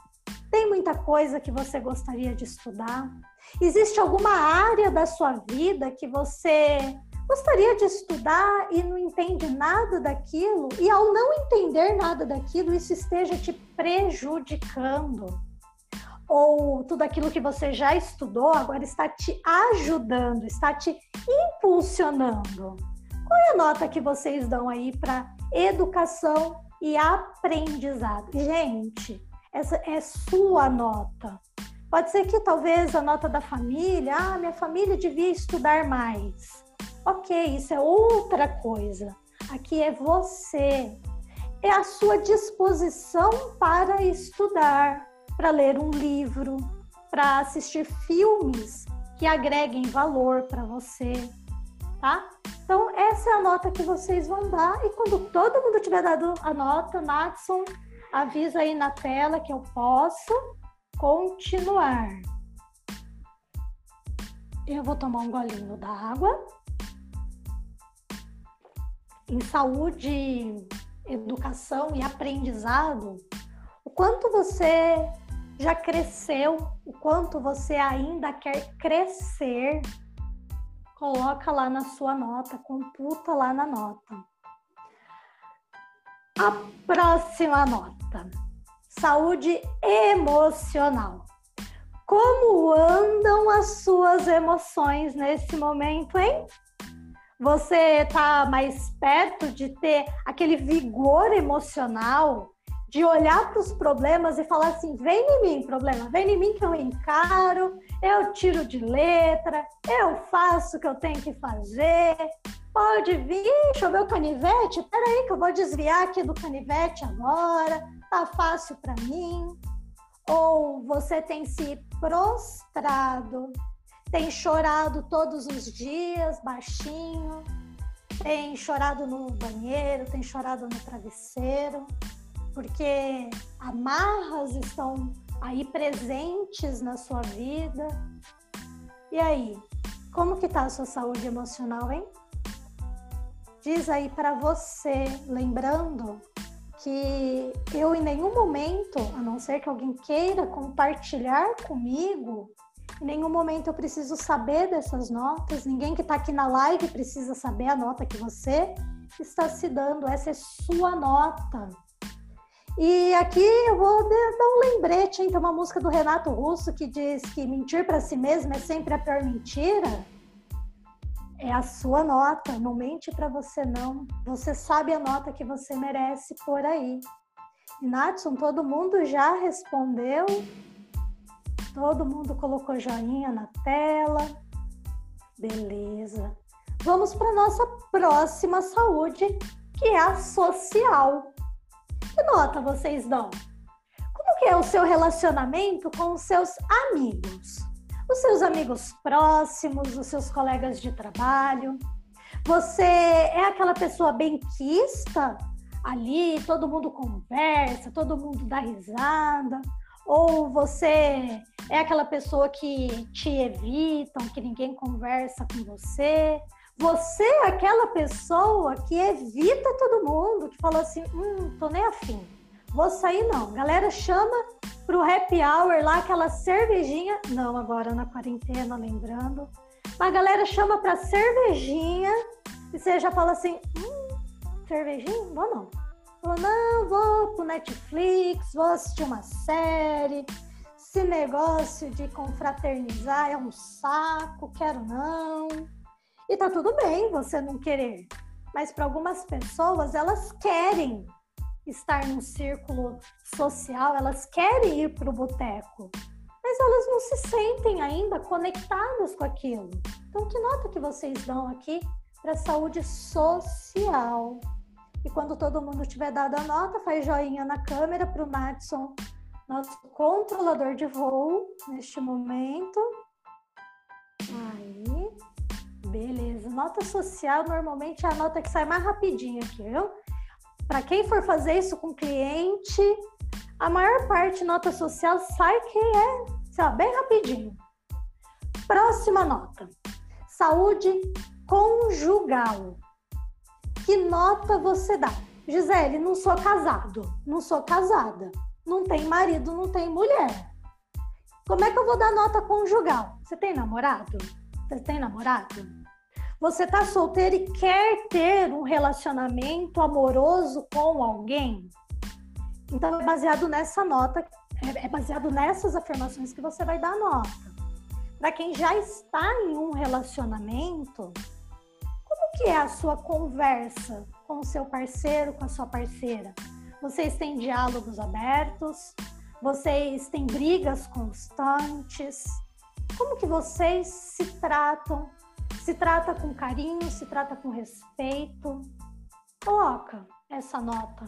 Tem muita coisa que você gostaria de estudar? Existe alguma área da sua vida que você gostaria de estudar e não entende nada daquilo? E ao não entender nada daquilo, isso esteja te prejudicando? Ou tudo aquilo que você já estudou agora está te ajudando, está te impulsionando? Qual é a nota que vocês dão aí para educação e aprendizado. Gente, essa é sua nota. Pode ser que talvez a nota da família, ah, minha família devia estudar mais. Ok, isso é outra coisa. Aqui é você. É a sua disposição para estudar, para ler um livro, para assistir filmes que agreguem valor para você, tá? Então, essa é a nota que vocês vão dar. E quando todo mundo tiver dado a nota, Natson, avisa aí na tela que eu posso continuar. Eu vou tomar um golinho da água. Em saúde, educação e aprendizado, o quanto você já cresceu, o quanto você ainda quer crescer coloca lá na sua nota, computa lá na nota. A próxima nota: saúde emocional. Como andam as suas emoções nesse momento, hein? Você está mais perto de ter aquele vigor emocional, de olhar para os problemas e falar assim: vem em mim, problema, vem em mim que eu encaro, eu tiro de letra, eu faço o que eu tenho que fazer. Pode vir, chover o canivete? Peraí, que eu vou desviar aqui do canivete agora, tá fácil para mim. Ou você tem se prostrado, tem chorado todos os dias, baixinho, tem chorado no banheiro, tem chorado no travesseiro, porque amarras estão aí presentes na sua vida. E aí, como que tá a sua saúde emocional, hein? Diz aí para você, lembrando que eu em nenhum momento, a não ser que alguém queira compartilhar comigo, em nenhum momento eu preciso saber dessas notas, ninguém que está aqui na live precisa saber a nota que você está se dando, essa é sua nota. E aqui eu vou dar um lembrete? Tem uma música do Renato Russo que diz que mentir para si mesmo é sempre a pior mentira. É a sua nota, não mente para você não. Você sabe a nota que você merece por aí. Natson, todo mundo já respondeu. Todo mundo colocou joinha na tela. Beleza. Vamos para nossa próxima saúde, que é a social. Que nota vocês dão? Como que é o seu relacionamento com os seus amigos? Os seus amigos próximos, os seus colegas de trabalho? Você é aquela pessoa benquista ali, todo mundo conversa, todo mundo dá risada? Ou você é aquela pessoa que te evitam, que ninguém conversa com você? Você é aquela pessoa que evita todo mundo, que fala assim, hum, tô nem afim, vou sair não. Galera chama pro happy hour lá, aquela cervejinha, não agora na quarentena, lembrando. Mas a galera chama pra cervejinha e você já fala assim, hum, cervejinha? Vou não. Falou, não, vou pro Netflix, vou assistir uma série. Esse negócio de confraternizar é um saco, quero não. E tá tudo bem você não querer. Mas para algumas pessoas, elas querem estar num círculo social, elas querem ir para o boteco, mas elas não se sentem ainda conectadas com aquilo. Então, que nota que vocês dão aqui para a saúde social? E quando todo mundo tiver dado a nota, faz joinha na câmera para o Madison, nosso controlador de voo, neste momento. Aí. Beleza. Nota social normalmente é a nota que sai mais rapidinho aqui, viu? Para quem for fazer isso com cliente, a maior parte nota social sai que é lá, bem rapidinho. Próxima nota. Saúde conjugal. Que nota você dá? Gisele, não sou casado, não sou casada, não tem marido, não tem mulher. Como é que eu vou dar nota conjugal? Você tem namorado? Você tem namorado? Você está solteiro e quer ter um relacionamento amoroso com alguém? Então é baseado nessa nota, é, é baseado nessas afirmações que você vai dar nota. Para quem já está em um relacionamento, como que é a sua conversa com o seu parceiro, com a sua parceira? Vocês têm diálogos abertos? Vocês têm brigas constantes? Como que vocês se tratam? Se trata com carinho, se trata com respeito. Coloca essa nota.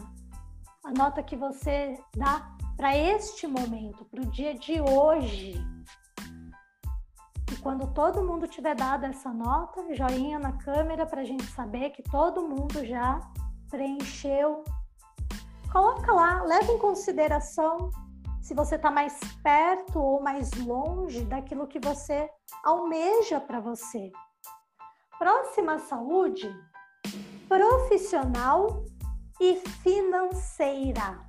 A nota que você dá para este momento, para o dia de hoje. E quando todo mundo tiver dado essa nota, joinha na câmera para a gente saber que todo mundo já preencheu. Coloca lá, leva em consideração se você está mais perto ou mais longe daquilo que você almeja para você. Próxima saúde, profissional e financeira.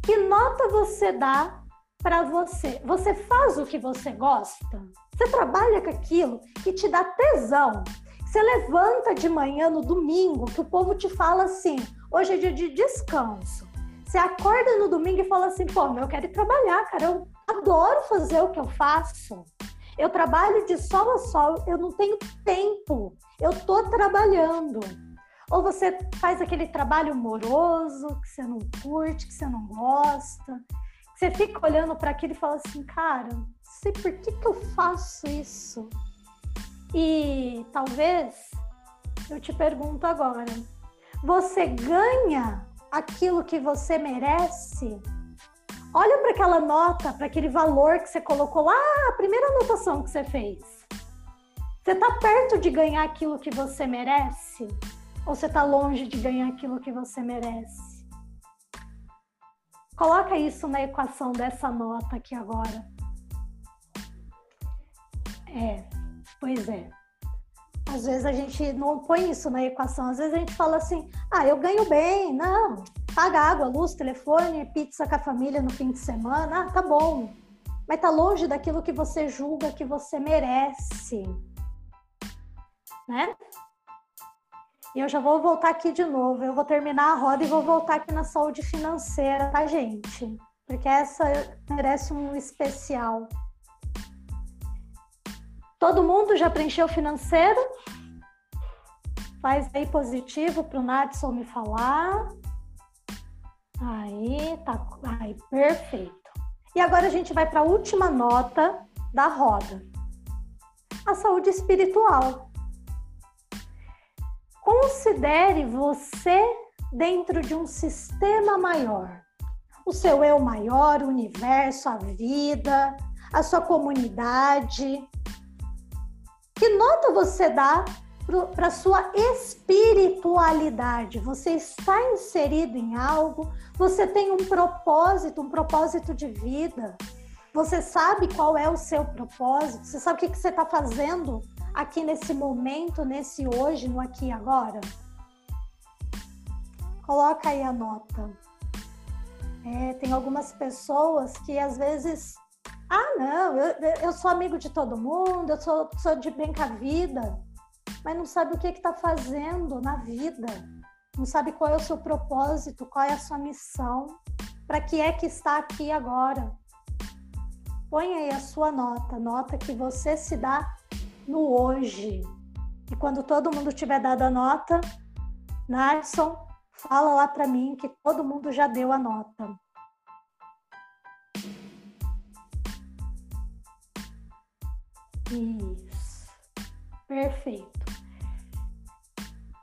Que nota você dá para você? Você faz o que você gosta? Você trabalha com aquilo que te dá tesão? Você levanta de manhã no domingo, que o povo te fala assim: hoje é dia de descanso. Você acorda no domingo e fala assim, pô, eu quero ir trabalhar, cara, eu adoro fazer o que eu faço. Eu trabalho de sol a sol, eu não tenho tempo, eu tô trabalhando. Ou você faz aquele trabalho moroso, que você não curte, que você não gosta, que você fica olhando para aquilo e fala assim, cara, não sei por que, que eu faço isso. E talvez eu te pergunto agora, você ganha aquilo que você merece, olha para aquela nota, para aquele valor que você colocou lá, a primeira anotação que você fez. Você está perto de ganhar aquilo que você merece? Ou você está longe de ganhar aquilo que você merece? Coloca isso na equação dessa nota aqui agora. É, pois é. Às vezes a gente não põe isso na equação, às vezes a gente fala assim: ah, eu ganho bem, não, paga água, luz, telefone, pizza com a família no fim de semana, ah, tá bom. Mas tá longe daquilo que você julga que você merece, né? E eu já vou voltar aqui de novo. Eu vou terminar a roda e vou voltar aqui na saúde financeira, tá, gente? Porque essa merece um especial. Todo mundo já preencheu o financeiro? Faz aí positivo para o Natson me falar. Aí, tá. Aí, perfeito. E agora a gente vai para a última nota da roda. A saúde espiritual. Considere você dentro de um sistema maior. O seu eu maior, o universo, a vida, a sua comunidade. Que nota você dá para sua espiritualidade? Você está inserido em algo? Você tem um propósito, um propósito de vida? Você sabe qual é o seu propósito? Você sabe o que, que você está fazendo aqui nesse momento, nesse hoje, no aqui e agora? Coloca aí a nota. É, tem algumas pessoas que às vezes. Ah, não, eu, eu sou amigo de todo mundo, eu sou, sou de bem com a vida, mas não sabe o que está fazendo na vida, não sabe qual é o seu propósito, qual é a sua missão, para que é que está aqui agora. Põe aí a sua nota, nota que você se dá no hoje. E quando todo mundo tiver dado a nota, Narson, fala lá para mim que todo mundo já deu a nota. Isso. Perfeito.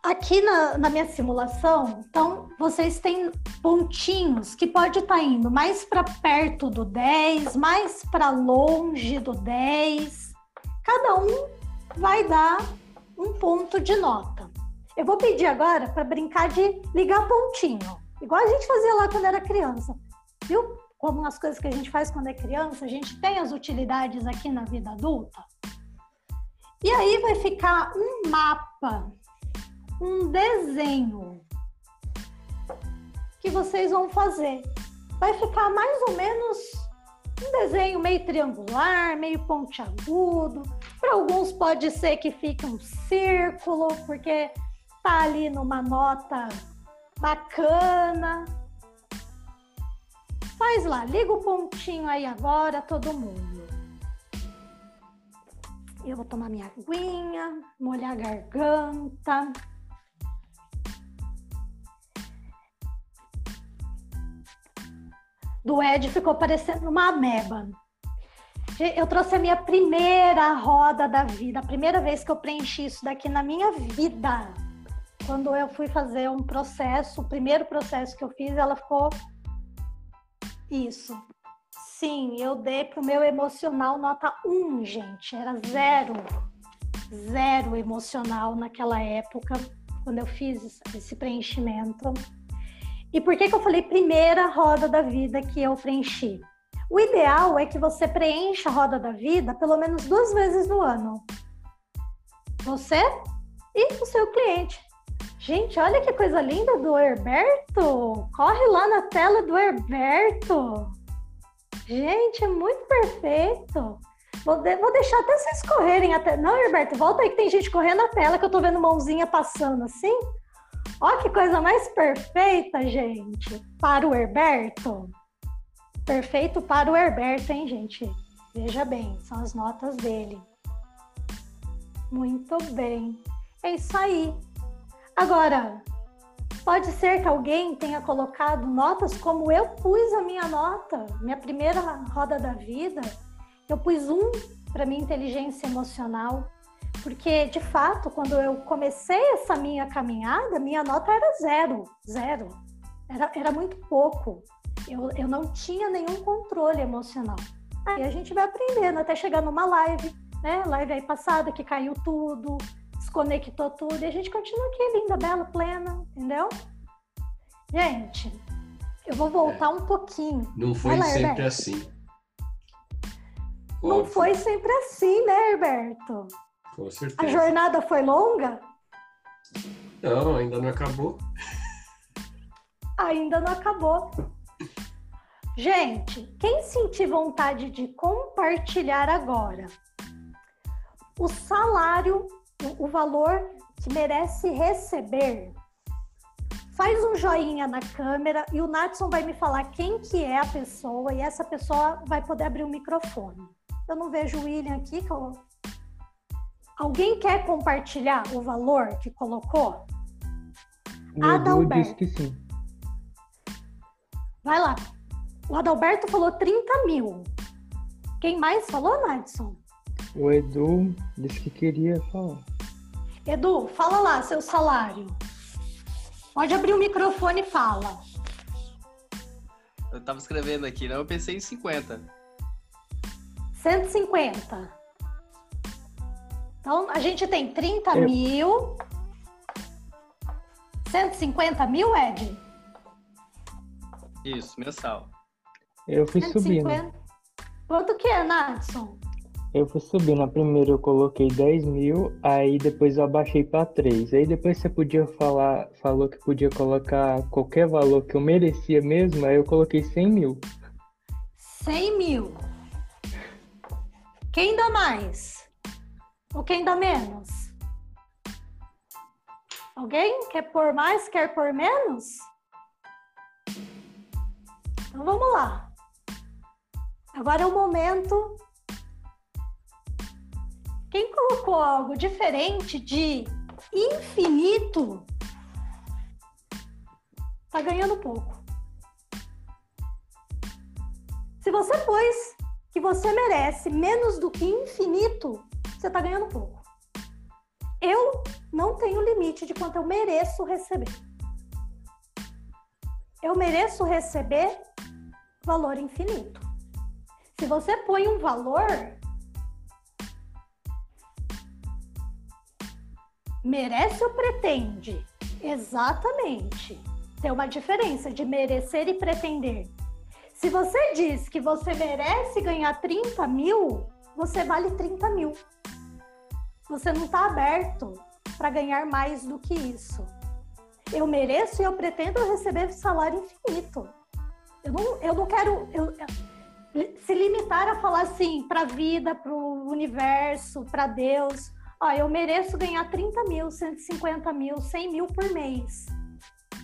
Aqui na, na, minha simulação, então, vocês têm pontinhos que pode estar tá indo mais para perto do 10, mais para longe do 10. Cada um vai dar um ponto de nota. Eu vou pedir agora para brincar de ligar pontinho, igual a gente fazia lá quando era criança. Viu? Como as coisas que a gente faz quando é criança, a gente tem as utilidades aqui na vida adulta. E aí vai ficar um mapa um desenho que vocês vão fazer. Vai ficar mais ou menos um desenho meio triangular, meio pontiagudo. Para alguns pode ser que fique um círculo, porque tá ali numa nota bacana. Faz lá, liga o pontinho aí agora, todo mundo. Eu vou tomar minha aguinha, molhar a garganta. do Ed ficou parecendo uma ameba. Eu trouxe a minha primeira roda da vida, a primeira vez que eu preenchi isso daqui na minha vida. Quando eu fui fazer um processo, o primeiro processo que eu fiz, ela ficou isso. Sim, eu dei pro meu emocional nota 1, gente. Era zero. Zero emocional naquela época, quando eu fiz esse preenchimento. E por que, que eu falei primeira roda da vida que eu preenchi? O ideal é que você preencha a roda da vida pelo menos duas vezes no ano. Você e o seu cliente. Gente, olha que coisa linda do Herberto! Corre lá na tela do Herberto! Gente, é muito perfeito! Vou, de, vou deixar até vocês correrem até. Não, Herberto, volta aí que tem gente correndo na tela que eu tô vendo mãozinha passando assim. Olha que coisa mais perfeita, gente, para o Herberto. Perfeito para o Herberto, hein, gente? Veja bem, são as notas dele. Muito bem. É isso aí. Agora, pode ser que alguém tenha colocado notas como eu pus a minha nota, minha primeira roda da vida. Eu pus um para minha inteligência emocional. Porque, de fato, quando eu comecei essa minha caminhada, minha nota era zero, zero. Era, era muito pouco. Eu, eu não tinha nenhum controle emocional. Aí a gente vai aprendendo até chegar numa live, né? Live aí passada que caiu tudo, desconectou tudo, e a gente continua aqui, linda, bela, plena, entendeu? Gente, eu vou voltar é. um pouquinho. Não foi lá, sempre Herberto. assim. Não Óbvio. foi sempre assim, né, Herberto? Com certeza. A jornada foi longa? Não, ainda não acabou. Ainda não acabou. Gente, quem sentir vontade de compartilhar agora o salário, o valor que merece receber, faz um joinha na câmera e o Natson vai me falar quem que é a pessoa e essa pessoa vai poder abrir o microfone. Eu não vejo o William aqui. Eu... Alguém quer compartilhar o valor que colocou? O Adalberto. disse que sim. Vai lá. O Adalberto falou 30 mil. Quem mais falou, Nadson? O Edu disse que queria falar. Edu, fala lá seu salário. Pode abrir o microfone e fala. Eu tava escrevendo aqui, né? Eu pensei em 50. 150. Então, a gente tem 30 Eu... mil. 150 mil, Ed? Isso, mensal. Eu fui 150. subindo. Quanto que é, Nadson? Eu fui subindo. Na primeira eu coloquei 10 mil, aí depois eu abaixei para 3. Aí depois você podia falar, falou que podia colocar qualquer valor que eu merecia mesmo, aí eu coloquei 100 mil. 100 mil. Quem dá mais? Ou quem dá menos? Alguém quer pôr mais, quer pôr menos? Então vamos lá. Agora é o momento. Quem colocou algo diferente de infinito tá ganhando pouco. Se você pôs que você merece menos do que infinito, você tá ganhando pouco. Eu não tenho limite de quanto eu mereço receber. Eu mereço receber valor infinito. Se você põe um valor, merece ou pretende? Exatamente. Tem uma diferença de merecer e pretender. Se você diz que você merece ganhar 30 mil, você vale 30 mil. Você não está aberto para ganhar mais do que isso. Eu mereço e eu pretendo receber salário infinito. Eu não, eu não quero eu, se limitar a falar assim para a vida, para o universo, para Deus. Ó, eu mereço ganhar 30 mil, 150 mil, 100 mil por mês.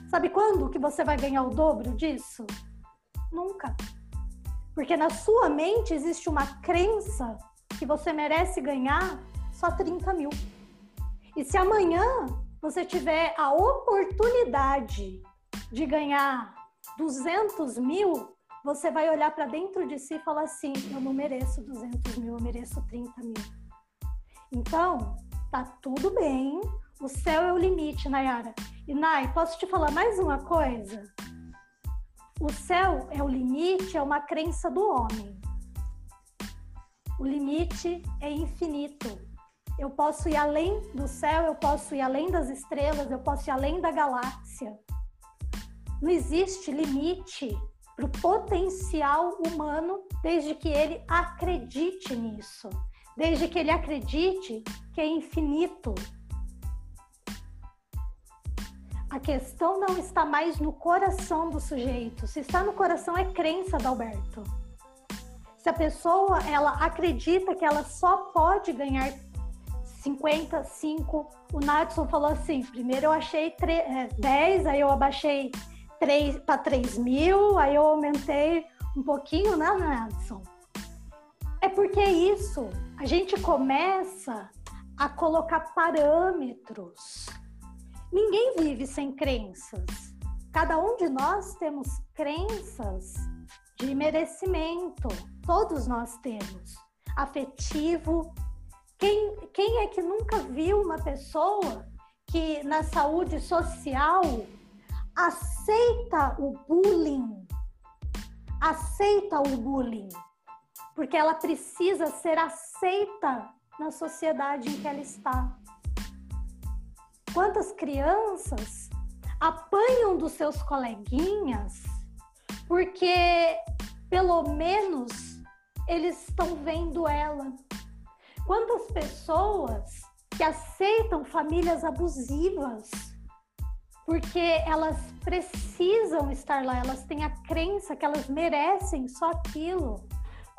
Sabe quando que você vai ganhar o dobro disso? Nunca. Porque na sua mente existe uma crença que você merece ganhar só 30 mil. E se amanhã você tiver a oportunidade de ganhar 200 mil, você vai olhar para dentro de si e falar assim: eu não mereço 200 mil, eu mereço 30 mil. Então, tá tudo bem, o céu é o limite, Nayara. E Nay, posso te falar mais uma coisa? O céu é o limite, é uma crença do homem. O limite é infinito. Eu posso ir além do céu, eu posso ir além das estrelas, eu posso ir além da galáxia. Não existe limite para o potencial humano desde que ele acredite nisso, desde que ele acredite que é infinito. A questão não está mais no coração do sujeito. Se está no coração é crença, Alberto. Se a pessoa ela acredita que ela só pode ganhar 55, o Natson falou assim: primeiro eu achei 10, é, aí eu abaixei para 3 mil, aí eu aumentei um pouquinho, né, Nelson? É porque é isso, a gente começa a colocar parâmetros. Ninguém vive sem crenças. Cada um de nós temos crenças de merecimento. Todos nós temos. Afetivo. Quem, quem é que nunca viu uma pessoa que na saúde social aceita o bullying, aceita o bullying, porque ela precisa ser aceita na sociedade em que ela está. Quantas crianças apanham dos seus coleguinhas porque pelo menos eles estão vendo ela? Quantas pessoas que aceitam famílias abusivas porque elas precisam estar lá, elas têm a crença que elas merecem só aquilo.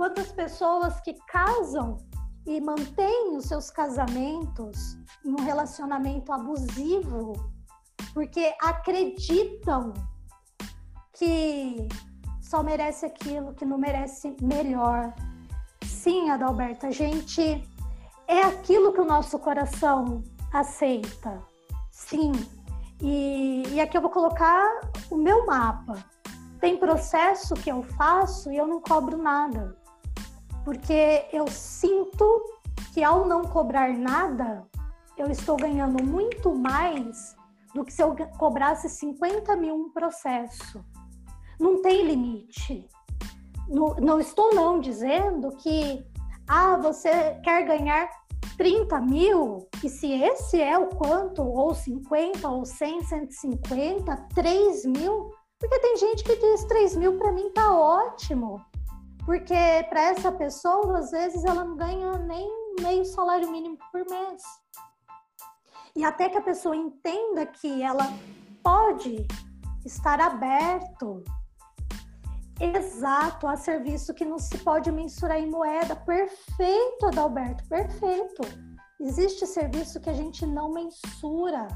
Quantas pessoas que casam e mantêm os seus casamentos em um relacionamento abusivo porque acreditam que só merece aquilo, que não merece melhor. Sim, Adalberto, a gente é aquilo que o nosso coração aceita. Sim. E, e aqui eu vou colocar o meu mapa. Tem processo que eu faço e eu não cobro nada. Porque eu sinto que ao não cobrar nada, eu estou ganhando muito mais do que se eu cobrasse 50 mil um processo. Não tem limite. Não, não estou não dizendo que ah, você quer ganhar 30 mil, e se esse é o quanto, ou 50, ou 100, 150, 3 mil, porque tem gente que diz 3 mil para mim tá ótimo, porque para essa pessoa, às vezes, ela não ganha nem meio salário mínimo por mês. E até que a pessoa entenda que ela pode estar aberto exato a serviço que não se pode mensurar em moeda. Perfeito, Adalberto, perfeito. Existe serviço que a gente não mensura.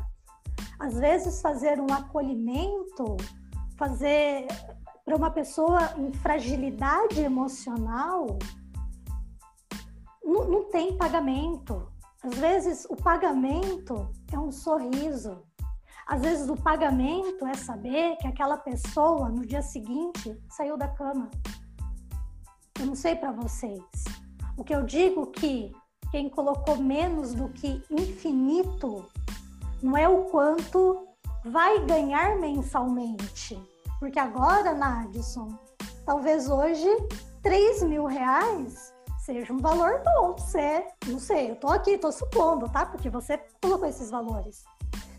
Às vezes, fazer um acolhimento, fazer para uma pessoa em fragilidade emocional, não, não tem pagamento. Às vezes, o pagamento é um sorriso. Às vezes, o pagamento é saber que aquela pessoa, no dia seguinte, saiu da cama. Eu não sei para vocês. O que eu digo que quem colocou menos do que infinito não é o quanto vai ganhar mensalmente. Porque agora, Nadson, talvez hoje 3 mil reais seja um valor bom você, não sei, eu tô aqui, tô supondo, tá? Porque você colocou esses valores.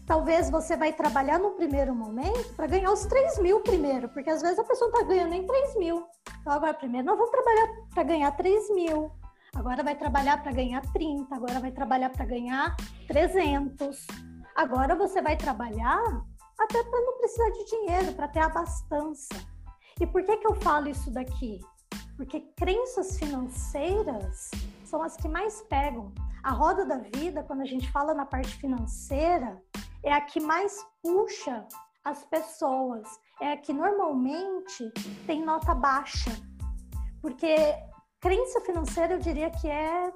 Talvez você vai trabalhar no primeiro momento para ganhar os 3 mil primeiro, porque às vezes a pessoa não tá ganhando nem 3 mil. Então agora primeiro nós vamos trabalhar para ganhar 3 mil. Agora vai trabalhar para ganhar 30, agora vai trabalhar para ganhar 300. Agora você vai trabalhar até para não precisar de dinheiro, para ter abastança. E por que que eu falo isso daqui? Porque crenças financeiras são as que mais pegam. A roda da vida, quando a gente fala na parte financeira, é a que mais puxa as pessoas, é a que normalmente tem nota baixa. Porque crença financeira eu diria que é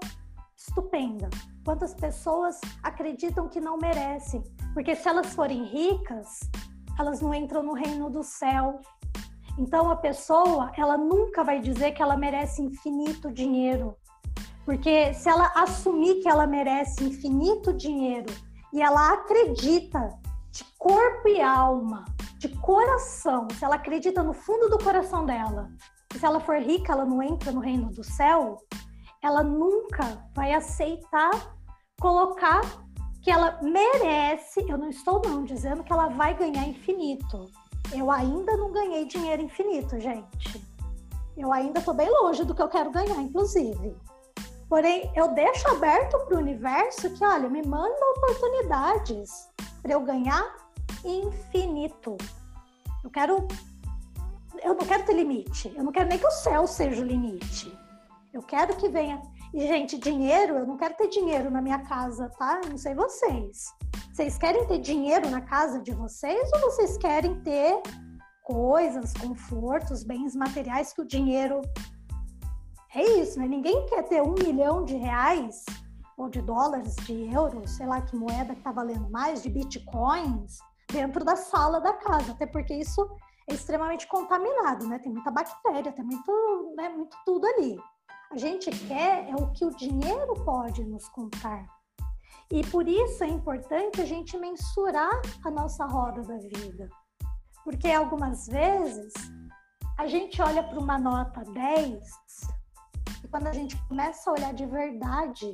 estupenda. Quantas pessoas acreditam que não merecem? Porque se elas forem ricas, elas não entram no reino do céu. Então a pessoa, ela nunca vai dizer que ela merece infinito dinheiro. Porque se ela assumir que ela merece infinito dinheiro e ela acredita de corpo e alma, de coração, se ela acredita no fundo do coração dela, se ela for rica, ela não entra no reino do céu, ela nunca vai aceitar colocar que ela merece, eu não estou não dizendo que ela vai ganhar infinito, eu ainda não ganhei dinheiro infinito, gente. Eu ainda estou bem longe do que eu quero ganhar, inclusive. Porém, eu deixo aberto para o universo que, olha, me manda oportunidades para eu ganhar infinito. Eu quero. Eu não quero ter limite. Eu não quero nem que o céu seja o limite. Eu quero que venha. E, gente, dinheiro, eu não quero ter dinheiro na minha casa, tá? Não sei vocês. Vocês querem ter dinheiro na casa de vocês ou vocês querem ter coisas, confortos, bens materiais que o dinheiro. É isso, né? Ninguém quer ter um milhão de reais ou de dólares, de euros, sei lá que moeda que tá valendo mais, de bitcoins, dentro da sala da casa, até porque isso é extremamente contaminado, né? Tem muita bactéria, tem muito, né, muito tudo ali. A gente quer é o que o dinheiro pode nos comprar. E por isso é importante a gente mensurar a nossa roda da vida. Porque algumas vezes a gente olha para uma nota 10 e quando a gente começa a olhar de verdade,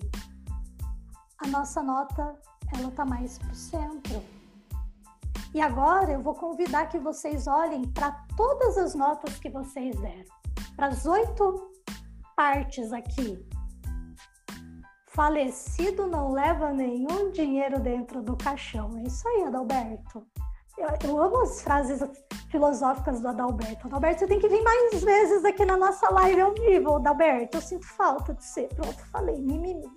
a nossa nota ela tá mais para o centro. E agora eu vou convidar que vocês olhem para todas as notas que vocês deram, para as oito partes aqui Falecido não leva nenhum dinheiro dentro do caixão. É isso aí, Adalberto. Eu, eu, amo as frases filosóficas do Adalberto. Adalberto, você tem que vir mais vezes aqui na nossa live ao vivo, Adalberto. Eu sinto falta de você. Pronto, falei, mimimi.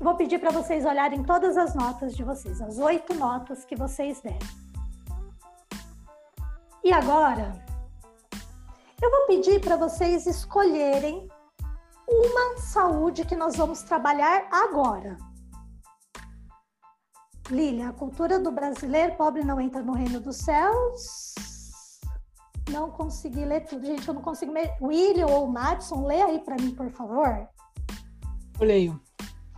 Eu vou pedir para vocês olharem todas as notas de vocês, as oito notas que vocês deram. E agora, eu vou pedir para vocês escolherem uma saúde que nós vamos trabalhar agora. Lília, a cultura do brasileiro pobre não entra no reino dos céus. Não consegui ler tudo. Gente, eu não consigo ler. William ou Madison, lê aí para mim, por favor. Eu leio.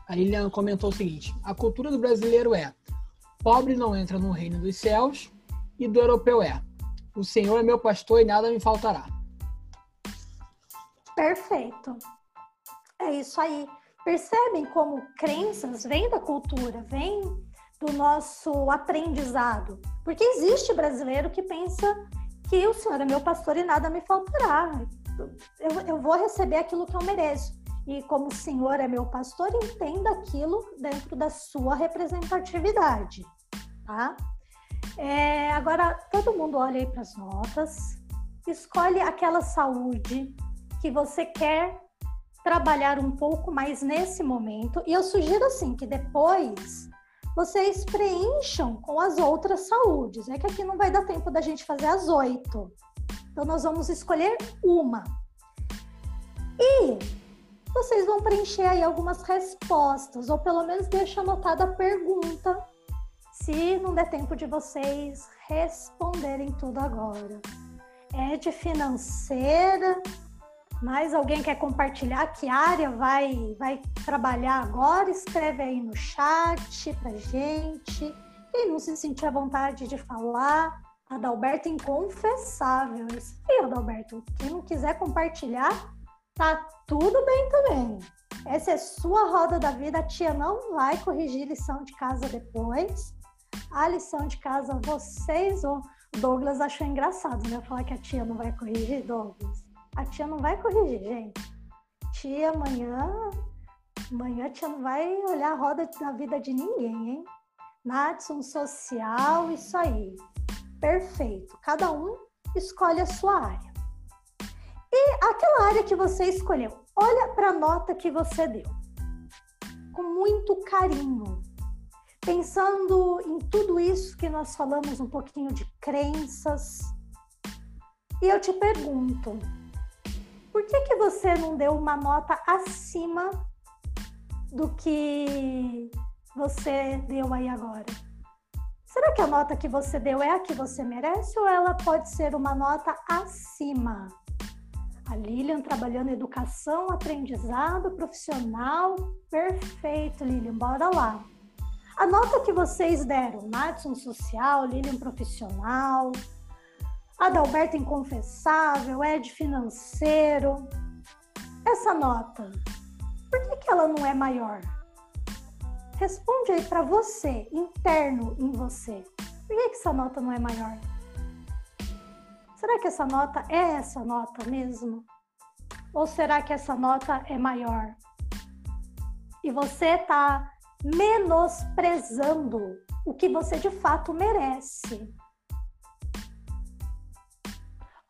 A Lilian comentou o seguinte: a cultura do brasileiro é pobre não entra no reino dos céus, e do europeu é o Senhor é meu pastor e nada me faltará. Perfeito. É isso aí. Percebem como crenças vêm da cultura, vêm do nosso aprendizado. Porque existe brasileiro que pensa que o Senhor é meu pastor e nada me faltará. Eu, eu vou receber aquilo que eu mereço. E como o Senhor é meu pastor, entenda aquilo dentro da sua representatividade, tá? É, agora, todo mundo olha aí para as notas, escolhe aquela saúde que você quer trabalhar um pouco mais nesse momento. E eu sugiro assim que depois vocês preencham com as outras saúdes. É que aqui não vai dar tempo da gente fazer as oito. Então nós vamos escolher uma. E vocês vão preencher aí algumas respostas, ou pelo menos deixa anotada a pergunta, se não der tempo de vocês responderem tudo agora. É de financeira, mais alguém quer compartilhar que área vai, vai trabalhar agora? Escreve aí no chat pra gente. Quem não se sentir à vontade de falar, Adalberto inconfessável. Isso aí, Adalberto. Quem não quiser compartilhar, tá tudo bem também. Essa é sua roda da vida. A tia não vai corrigir lição de casa depois. A lição de casa vocês ou Douglas achou engraçado, né? Falar que a tia não vai corrigir, Douglas. A tia não vai corrigir, gente. Tia, amanhã, amanhã a tia não vai olhar a roda da vida de ninguém, hein? Natson social, isso aí. Perfeito. Cada um escolhe a sua área. E aquela área que você escolheu, olha para a nota que você deu. Com muito carinho. Pensando em tudo isso que nós falamos um pouquinho de crenças. E eu te pergunto, por que, que você não deu uma nota acima do que você deu aí agora? Será que a nota que você deu é a que você merece ou ela pode ser uma nota acima? A Lilian trabalhando educação, aprendizado profissional. Perfeito, Lilian, bora lá. A nota que vocês deram, Madison social, Lilian profissional, Adalberto Inconfessável, Ed Financeiro. Essa nota, por que, que ela não é maior? Responde aí para você, interno em você. Por que, que essa nota não é maior? Será que essa nota é essa nota mesmo? Ou será que essa nota é maior? E você está menosprezando o que você de fato merece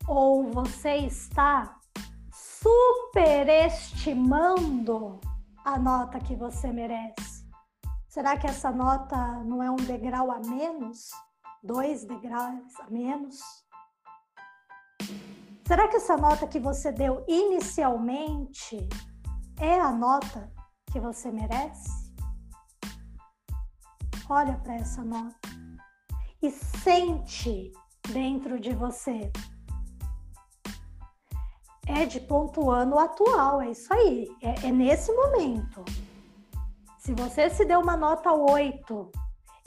ou você está superestimando a nota que você merece? Será que essa nota não é um degrau a menos? Dois degraus a menos? Será que essa nota que você deu inicialmente é a nota que você merece? Olha para essa nota e sente dentro de você é de pontuando o atual, é isso aí, é, é nesse momento. Se você se deu uma nota 8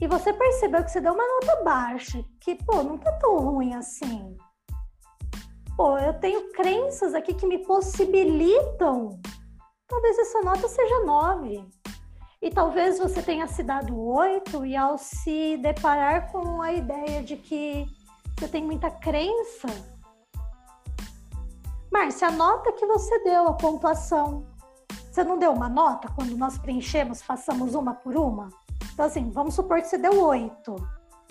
e você percebeu que você deu uma nota baixa, que, pô, não tá tão ruim assim. Pô, eu tenho crenças aqui que me possibilitam. Talvez essa nota seja 9. E talvez você tenha se dado 8 e ao se deparar com a ideia de que você tem muita crença, Márcia, a nota que você deu, a pontuação. Você não deu uma nota quando nós preenchemos, passamos uma por uma? Então, assim, vamos supor que você deu oito.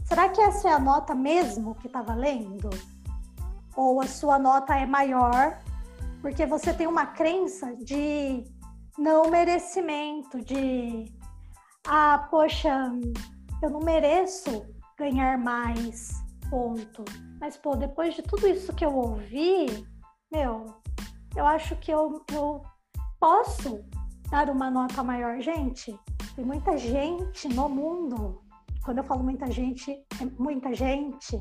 será que essa é a nota mesmo que está valendo? Ou a sua nota é maior porque você tem uma crença de não merecimento, de ah, poxa, eu não mereço ganhar mais, ponto. Mas, pô, depois de tudo isso que eu ouvi, meu, eu acho que eu, eu posso dar uma nota maior. Gente, tem muita gente no mundo, quando eu falo muita gente, é muita gente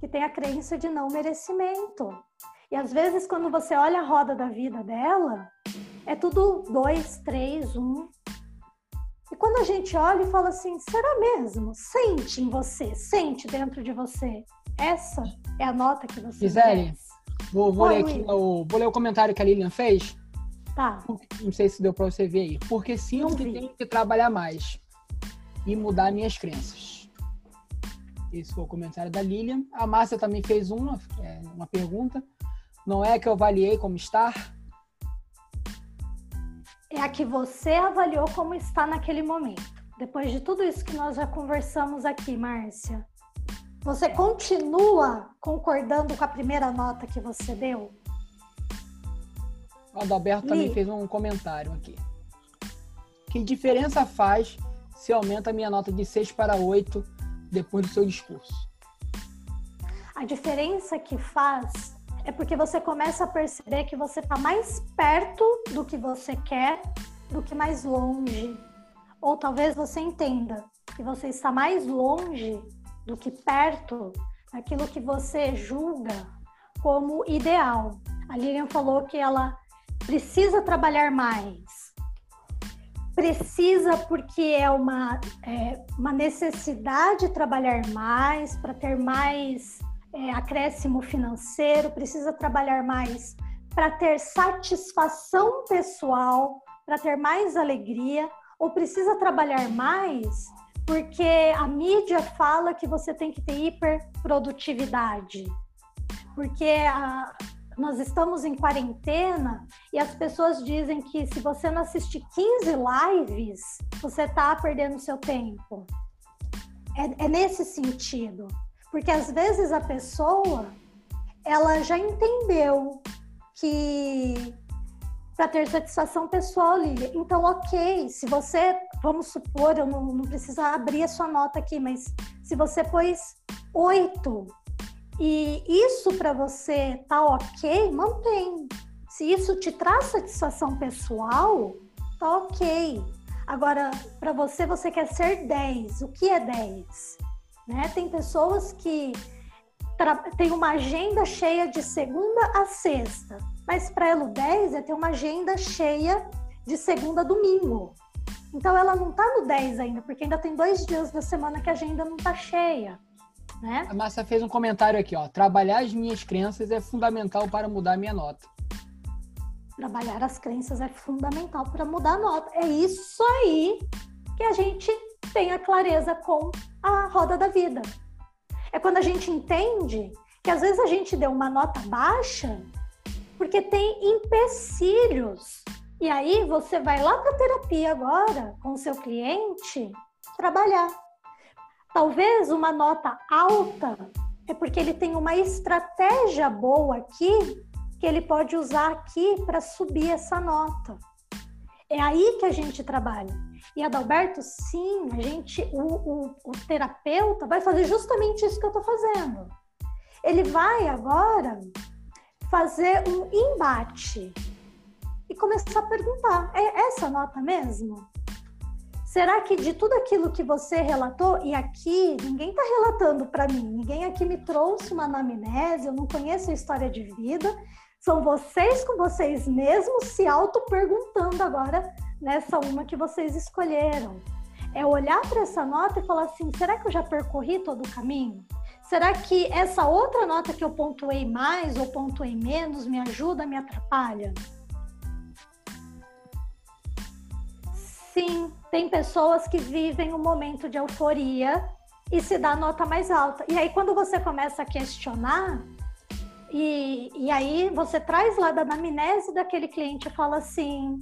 que tem a crença de não merecimento. E às vezes, quando você olha a roda da vida dela, é tudo dois, três, um. E quando a gente olha e fala assim, será mesmo? Sente em você, sente dentro de você. Essa é a nota que você Gisele, vou, vou, ler aqui, o, vou ler o comentário que a Lilian fez. Tá. Não sei se deu para você ver aí. Porque sinto que tenho que trabalhar mais e mudar minhas crenças. Esse foi o comentário da Lilian. A Márcia também fez uma, é, uma pergunta. Não é que eu avaliei como estar? É a que você avaliou como está naquele momento. Depois de tudo isso que nós já conversamos aqui, Márcia, você continua concordando com a primeira nota que você deu? O Adalberto também fez um comentário aqui. Que diferença faz se aumenta a minha nota de 6 para 8 depois do seu discurso? A diferença que faz é porque você começa a perceber que você está mais perto do que você quer do que mais longe. Ou talvez você entenda que você está mais longe do que perto daquilo que você julga como ideal. A Lilian falou que ela precisa trabalhar mais. Precisa porque é uma, é, uma necessidade trabalhar mais para ter mais é, acréscimo financeiro, precisa trabalhar mais para ter satisfação pessoal, para ter mais alegria, ou precisa trabalhar mais porque a mídia fala que você tem que ter hiperprodutividade. Porque a, nós estamos em quarentena e as pessoas dizem que se você não assistir 15 lives, você está perdendo seu tempo. É, é, nesse sentido. Porque às vezes a pessoa ela já entendeu que para ter satisfação pessoal, Lilia. Então, ok, se você, vamos supor, eu não, não preciso abrir a sua nota aqui, mas se você pôs oito e isso para você tá ok, mantém. Se isso te traz satisfação pessoal, tá ok. Agora, para você, você quer ser 10. O que é 10? Né? Tem pessoas que têm uma agenda cheia de segunda a sexta, mas para ela o 10 é ter uma agenda cheia de segunda a domingo. Então ela não está no 10 ainda, porque ainda tem dois dias da semana que a agenda não está cheia. Né? A Márcia fez um comentário aqui, ó. Trabalhar as minhas crenças é fundamental para mudar a minha nota. Trabalhar as crenças é fundamental para mudar a nota. É isso aí que a gente tem a clareza com a roda da vida. É quando a gente entende que às vezes a gente deu uma nota baixa porque tem empecilhos. E aí você vai lá para terapia agora com o seu cliente trabalhar. Talvez uma nota alta é porque ele tem uma estratégia boa aqui que ele pode usar aqui para subir essa nota. É aí que a gente trabalha. E Adalberto, sim, a gente, o, o, o terapeuta vai fazer justamente isso que eu estou fazendo. Ele vai agora fazer um embate e começar a perguntar: é essa nota mesmo? Será que de tudo aquilo que você relatou, e aqui ninguém está relatando para mim, ninguém aqui me trouxe uma anamnese, eu não conheço a história de vida, são vocês com vocês mesmos se auto-perguntando agora nessa uma que vocês escolheram. É olhar para essa nota e falar assim: será que eu já percorri todo o caminho? Será que essa outra nota que eu pontuei mais ou pontuei menos me ajuda, me atrapalha? Sim, tem pessoas que vivem um momento de euforia e se dá nota mais alta. E aí, quando você começa a questionar, e, e aí você traz lá da anamnese daquele cliente e fala assim: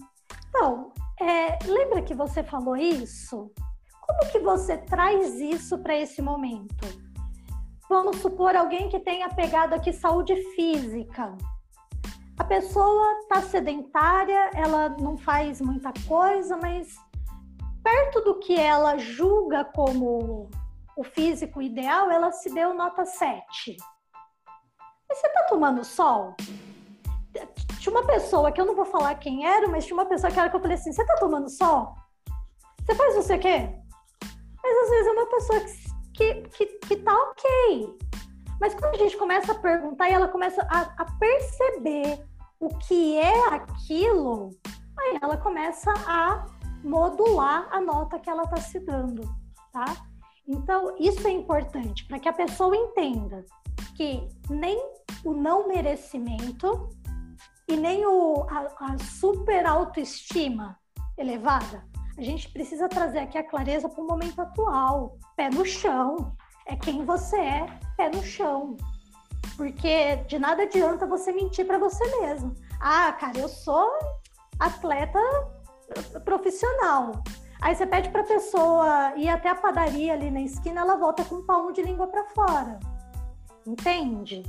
então, é, lembra que você falou isso? Como que você traz isso para esse momento? Vamos supor alguém que tenha pegado aqui saúde física. A pessoa está sedentária, ela não faz muita coisa, mas perto do que ela julga como o físico ideal, ela se deu nota 7. Mas você está tomando sol? Tinha uma pessoa que eu não vou falar quem era, mas tinha uma pessoa que era que eu falei assim: você está tomando sol? Você faz sei o quê? Mas às vezes é uma pessoa que, que, que, que tá ok. Mas quando a gente começa a perguntar e ela começa a, a perceber o que é aquilo, aí ela começa a modular a nota que ela está se dando, tá? Então, isso é importante para que a pessoa entenda que nem o não merecimento e nem o, a, a super autoestima elevada a gente precisa trazer aqui a clareza para o momento atual. Pé no chão. É quem você é, pé no chão. Porque de nada adianta você mentir para você mesmo. Ah, cara, eu sou atleta profissional. Aí você pede para a pessoa ir até a padaria ali na esquina, ela volta com um palmo de língua para fora. Entende?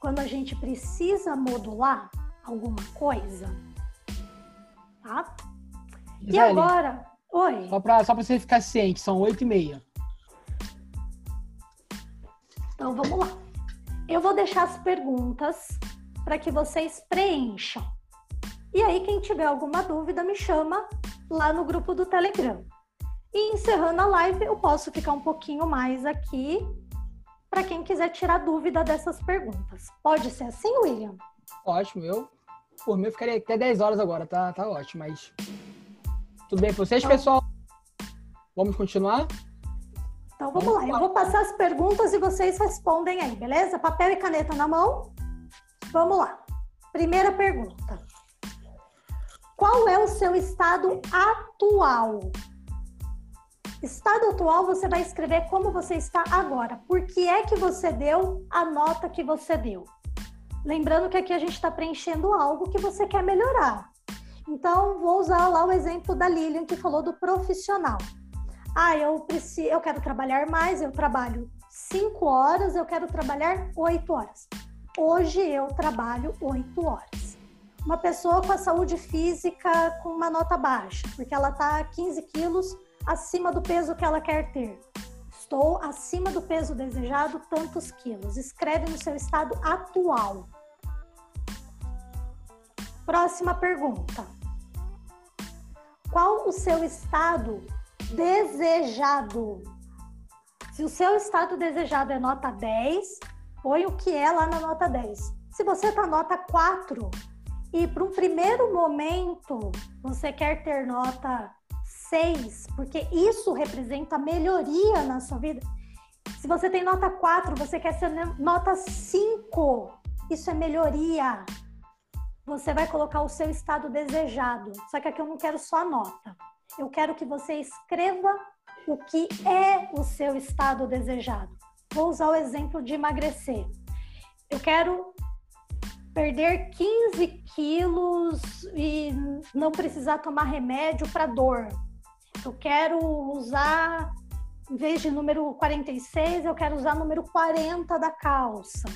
Quando a gente precisa modular alguma coisa, tá? E agora, Oi. Só para só você ficar ciente, são oito e meia. Então vamos lá. Eu vou deixar as perguntas para que vocês preencham. E aí, quem tiver alguma dúvida, me chama lá no grupo do Telegram. E encerrando a live, eu posso ficar um pouquinho mais aqui para quem quiser tirar dúvida dessas perguntas. Pode ser assim, William? Ótimo, eu por mim eu ficaria até 10 horas agora, tá, tá ótimo, mas tudo bem para vocês, pessoal? Vamos continuar? Então vamos, vamos lá, eu vou passar as perguntas e vocês respondem aí, beleza? Papel e caneta na mão. Vamos lá. Primeira pergunta. Qual é o seu estado atual? Estado atual você vai escrever como você está agora. Por que é que você deu a nota que você deu? Lembrando que aqui a gente está preenchendo algo que você quer melhorar. Então, vou usar lá o exemplo da Lilian, que falou do profissional. Ah, eu preciso, eu quero trabalhar mais, eu trabalho cinco horas, eu quero trabalhar oito horas. Hoje eu trabalho oito horas. Uma pessoa com a saúde física com uma nota baixa, porque ela está 15 quilos acima do peso que ela quer ter. Estou acima do peso desejado, tantos quilos. Escreve no seu estado atual. Próxima pergunta. Qual o seu estado desejado? Se o seu estado desejado é nota 10, põe o que é lá na nota 10. Se você está nota 4 e para um primeiro momento você quer ter nota 6, porque isso representa melhoria na sua vida. Se você tem nota 4, você quer ser nota 5, isso é melhoria você vai colocar o seu estado desejado. Só que aqui eu não quero só a nota. Eu quero que você escreva o que é o seu estado desejado. Vou usar o exemplo de emagrecer. Eu quero perder 15 quilos e não precisar tomar remédio para dor. Eu quero usar, em vez de número 46, eu quero usar número 40 da calça.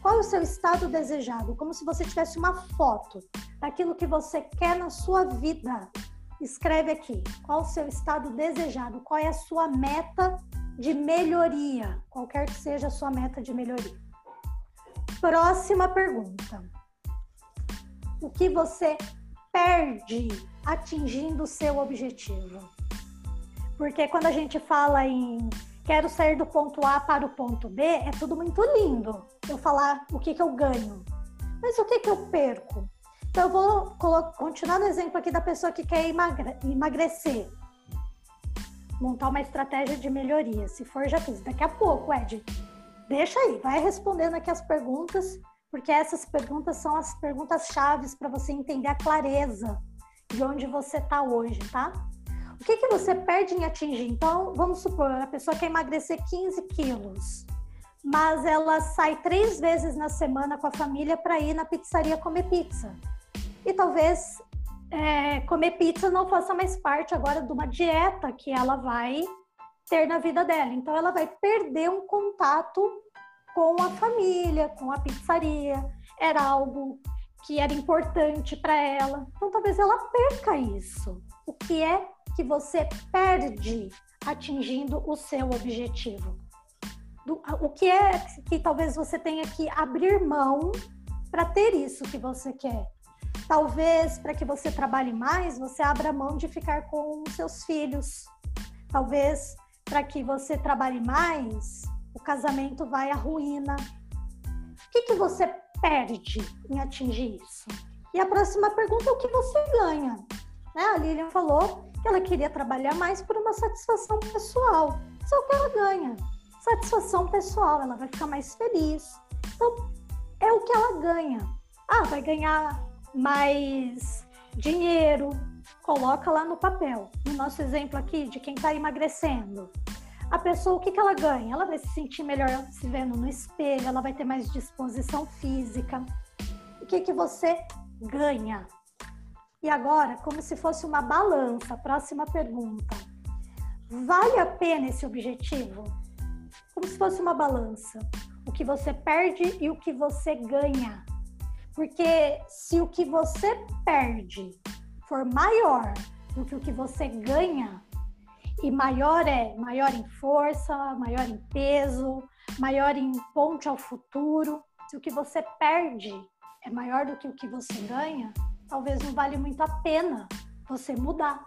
Qual é o seu estado desejado? Como se você tivesse uma foto daquilo que você quer na sua vida. Escreve aqui. Qual o seu estado desejado? Qual é a sua meta de melhoria? Qualquer que seja a sua meta de melhoria. Próxima pergunta. O que você perde atingindo o seu objetivo? Porque quando a gente fala em quero sair do ponto A para o ponto B, é tudo muito lindo. Eu falar o que, que eu ganho. Mas o que, que eu perco? Então, eu vou continuar no exemplo aqui da pessoa que quer emagre emagrecer. Montar uma estratégia de melhoria. Se for, já fiz. Daqui a pouco, Ed. Deixa aí, vai respondendo aqui as perguntas, porque essas perguntas são as perguntas chaves para você entender a clareza de onde você está hoje, tá? O que, que você perde em atingir? Então, vamos supor, a pessoa quer emagrecer 15 quilos, mas ela sai três vezes na semana com a família para ir na pizzaria comer pizza. E talvez é, comer pizza não faça mais parte agora de uma dieta que ela vai ter na vida dela. Então, ela vai perder um contato com a família, com a pizzaria. Era algo que era importante para ela. Então, talvez ela perca isso. O que é que você perde atingindo o seu objetivo? Do, o que é que talvez você tenha que abrir mão para ter isso que você quer? Talvez para que você trabalhe mais, você abra mão de ficar com seus filhos. Talvez para que você trabalhe mais, o casamento vai à ruína. O que, que você perde em atingir isso? E a próxima pergunta é o que você ganha? Né? A Lilian falou que ela queria trabalhar mais por uma satisfação pessoal. É o que ela ganha. Satisfação pessoal, ela vai ficar mais feliz. Então, é o que ela ganha. Ah, vai ganhar mais dinheiro, coloca lá no papel. No nosso exemplo aqui de quem está emagrecendo. A pessoa, o que, que ela ganha? Ela vai se sentir melhor se vendo no espelho, ela vai ter mais disposição física. O que, que você ganha? E agora, como se fosse uma balança, próxima pergunta. Vale a pena esse objetivo? Como se fosse uma balança. O que você perde e o que você ganha. Porque se o que você perde for maior do que o que você ganha, e maior é maior em força, maior em peso, maior em ponte ao futuro, se o que você perde é maior do que o que você ganha, talvez não vale muito a pena você mudar,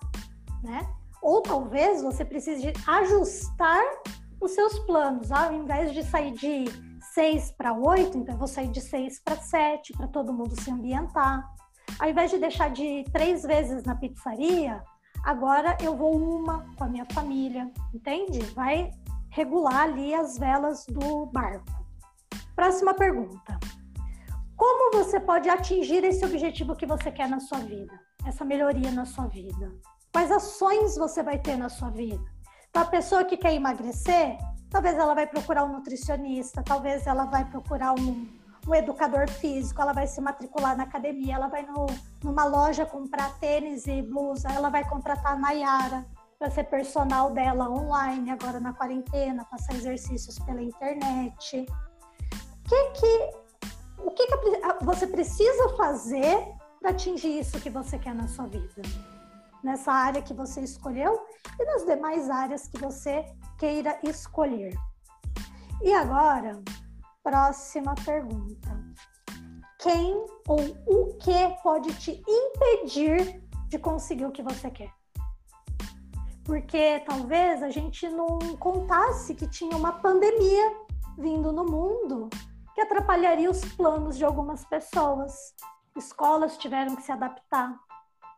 né? Ou talvez você precise ajustar os seus planos, ao invés de sair de 6 para 8, então eu vou sair de 6 para 7 para todo mundo se ambientar. Ao invés de deixar de ir três vezes na pizzaria, agora eu vou uma com a minha família, entende? Vai regular ali as velas do barco. Próxima pergunta. Como você pode atingir esse objetivo que você quer na sua vida? Essa melhoria na sua vida? Quais ações você vai ter na sua vida? Para a pessoa que quer emagrecer, talvez ela vai procurar um nutricionista, talvez ela vai procurar um, um educador físico, ela vai se matricular na academia, ela vai no, numa loja comprar tênis e blusa, ela vai contratar a Nayara para ser personal dela online, agora na quarentena, passar exercícios pela internet. Que que o que, que você precisa fazer para atingir isso que você quer na sua vida? Nessa área que você escolheu e nas demais áreas que você queira escolher. E agora, próxima pergunta. Quem ou o que pode te impedir de conseguir o que você quer? Porque talvez a gente não contasse que tinha uma pandemia vindo no mundo que atrapalharia os planos de algumas pessoas. Escolas tiveram que se adaptar,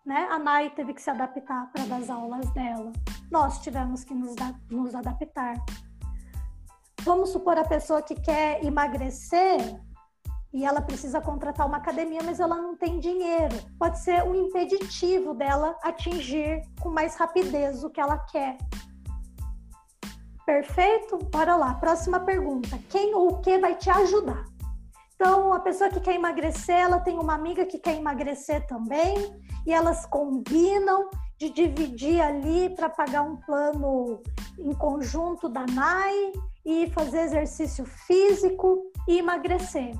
né? A Nai teve que se adaptar para dar as aulas dela. Nós tivemos que nos, nos adaptar. Vamos supor a pessoa que quer emagrecer e ela precisa contratar uma academia, mas ela não tem dinheiro. Pode ser um impeditivo dela atingir com mais rapidez o que ela quer. Perfeito? Bora lá. Próxima pergunta. Quem ou o que vai te ajudar? Então, a pessoa que quer emagrecer, ela tem uma amiga que quer emagrecer também, e elas combinam de dividir ali para pagar um plano em conjunto da NAI e fazer exercício físico e emagrecer.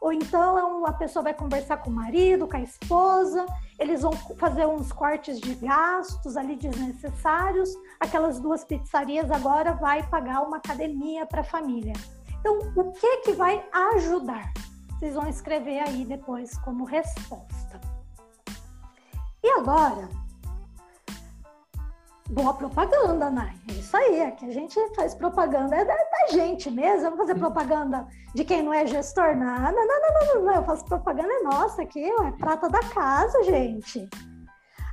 Ou então a pessoa vai conversar com o marido, com a esposa, eles vão fazer uns cortes de gastos ali desnecessários. Aquelas duas pizzarias agora vai pagar uma academia para a família. Então, o que que vai ajudar? Vocês vão escrever aí depois como resposta. E agora, boa propaganda, Nai. É isso aí, aqui a gente faz propaganda é da, da gente mesmo. Vamos fazer propaganda de quem não é gestor? Nada, não, não, não, não, não. Eu faço propaganda é nossa aqui, é prata da casa, gente.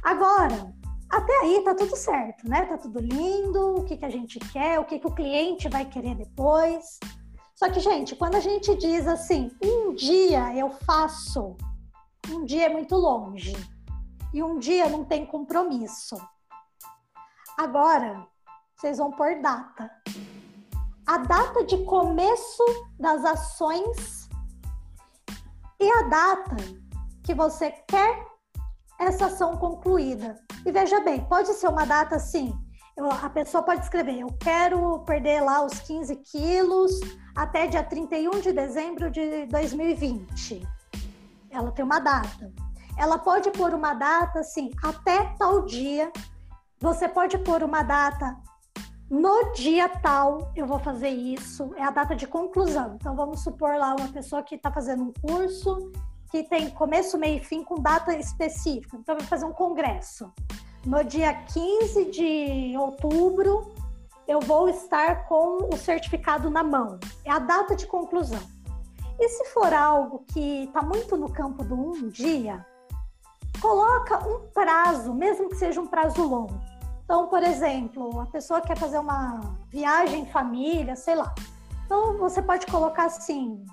Agora, até aí tá tudo certo, né? Tá tudo lindo, o que, que a gente quer, o que, que o cliente vai querer depois. Só que, gente, quando a gente diz assim, um dia eu faço, um dia é muito longe. E um dia não tem compromisso. Agora, vocês vão pôr data. A data de começo das ações e a data que você quer essa ação concluída. E veja bem, pode ser uma data assim, a pessoa pode escrever: eu quero perder lá os 15 quilos até dia 31 de dezembro de 2020. Ela tem uma data. Ela pode pôr uma data assim, até tal dia. Você pode pôr uma data no dia tal, eu vou fazer isso. É a data de conclusão. Então, vamos supor lá uma pessoa que está fazendo um curso que tem começo, meio e fim com data específica. Então, vai fazer um congresso. No dia 15 de outubro, eu vou estar com o certificado na mão. É a data de conclusão. E se for algo que está muito no campo do um dia, coloca um prazo, mesmo que seja um prazo longo. Então, por exemplo, a pessoa quer fazer uma viagem em família, sei lá. Então, você pode colocar assim,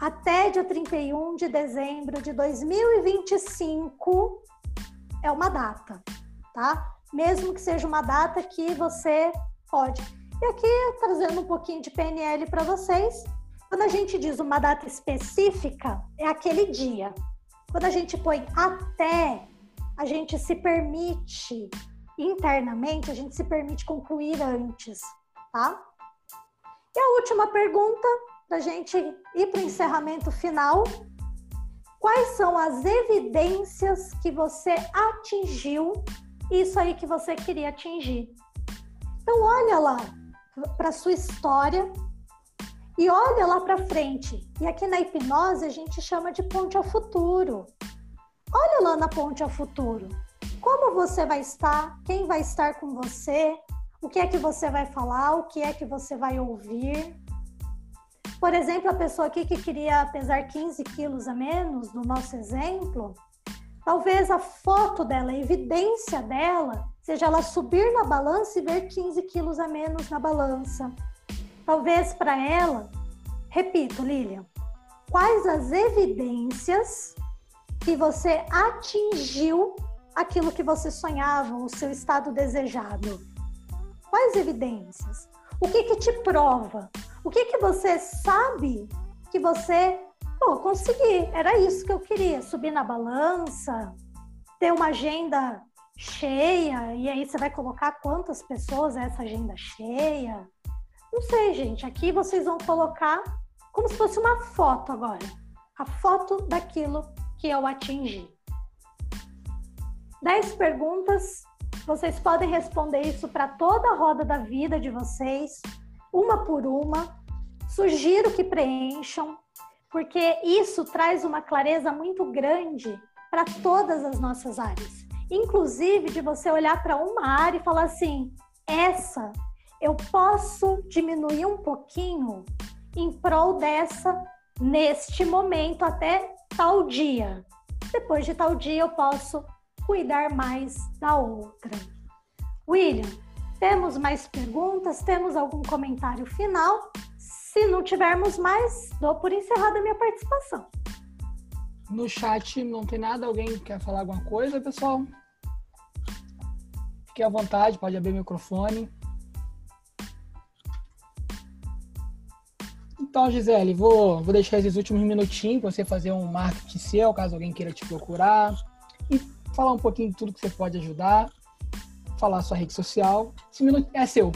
até dia 31 de dezembro de 2025 é uma data, tá? Mesmo que seja uma data que você pode. E aqui, trazendo um pouquinho de PNL para vocês, quando a gente diz uma data específica, é aquele dia. Quando a gente põe até, a gente se permite, internamente, a gente se permite concluir antes, tá? E a última pergunta, para gente ir para o encerramento final. Quais são as evidências que você atingiu isso aí que você queria atingir? Então, olha lá para sua história e olha lá para frente. E aqui na hipnose a gente chama de ponte ao futuro. Olha lá na ponte ao futuro. Como você vai estar? Quem vai estar com você? O que é que você vai falar? O que é que você vai ouvir? Por exemplo, a pessoa aqui que queria pesar 15 quilos a menos, no nosso exemplo, talvez a foto dela, a evidência dela, seja ela subir na balança e ver 15 quilos a menos na balança. Talvez para ela, repito, Lilian, quais as evidências que você atingiu aquilo que você sonhava, o seu estado desejado? Quais evidências? O que que te prova? O que que você sabe que você, pô, consegui, era isso que eu queria, subir na balança, ter uma agenda cheia, e aí você vai colocar quantas pessoas é essa agenda cheia. Não sei, gente. Aqui vocês vão colocar como se fosse uma foto agora. A foto daquilo que eu atingi. Dez perguntas. Vocês podem responder isso para toda a roda da vida de vocês, uma por uma. Sugiro que preencham, porque isso traz uma clareza muito grande para todas as nossas áreas inclusive de você olhar para uma área e falar assim: essa eu posso diminuir um pouquinho em prol dessa neste momento até tal dia. Depois de tal dia eu posso cuidar mais da outra. William, temos mais perguntas? Temos algum comentário final? Se não tivermos mais, dou por encerrada a minha participação. No chat não tem nada? Alguém quer falar alguma coisa, pessoal? Fique à vontade, pode abrir o microfone. Então, Gisele, vou, vou deixar esses últimos minutinhos para você fazer um marketing seu, caso alguém queira te procurar. E falar um pouquinho de tudo que você pode ajudar. Falar sua rede social. Esse minuto é seu.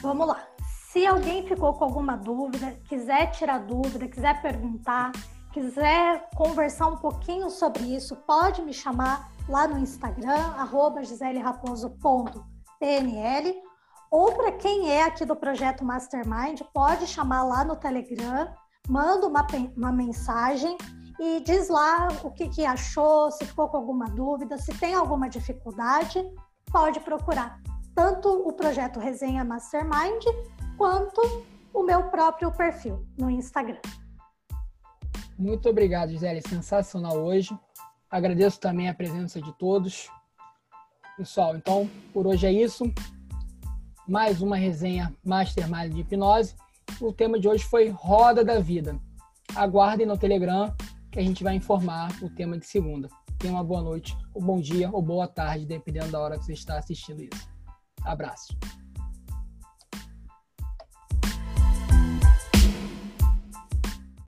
Vamos lá. Se alguém ficou com alguma dúvida, quiser tirar dúvida, quiser perguntar, quiser conversar um pouquinho sobre isso, pode me chamar lá no Instagram, arroba giseleраposo.pnl, ou para quem é aqui do projeto Mastermind, pode chamar lá no Telegram, manda uma, uma mensagem e diz lá o que, que achou, se ficou com alguma dúvida, se tem alguma dificuldade, pode procurar tanto o projeto Resenha Mastermind quanto o meu próprio perfil no Instagram. Muito obrigado, Gisele. Sensacional hoje. Agradeço também a presença de todos. Pessoal, então, por hoje é isso. Mais uma resenha Mastermind de Hipnose. O tema de hoje foi Roda da Vida. Aguardem no Telegram que a gente vai informar o tema de segunda. Tenha uma boa noite, ou bom dia, ou boa tarde, dependendo da hora que você está assistindo isso. Abraço.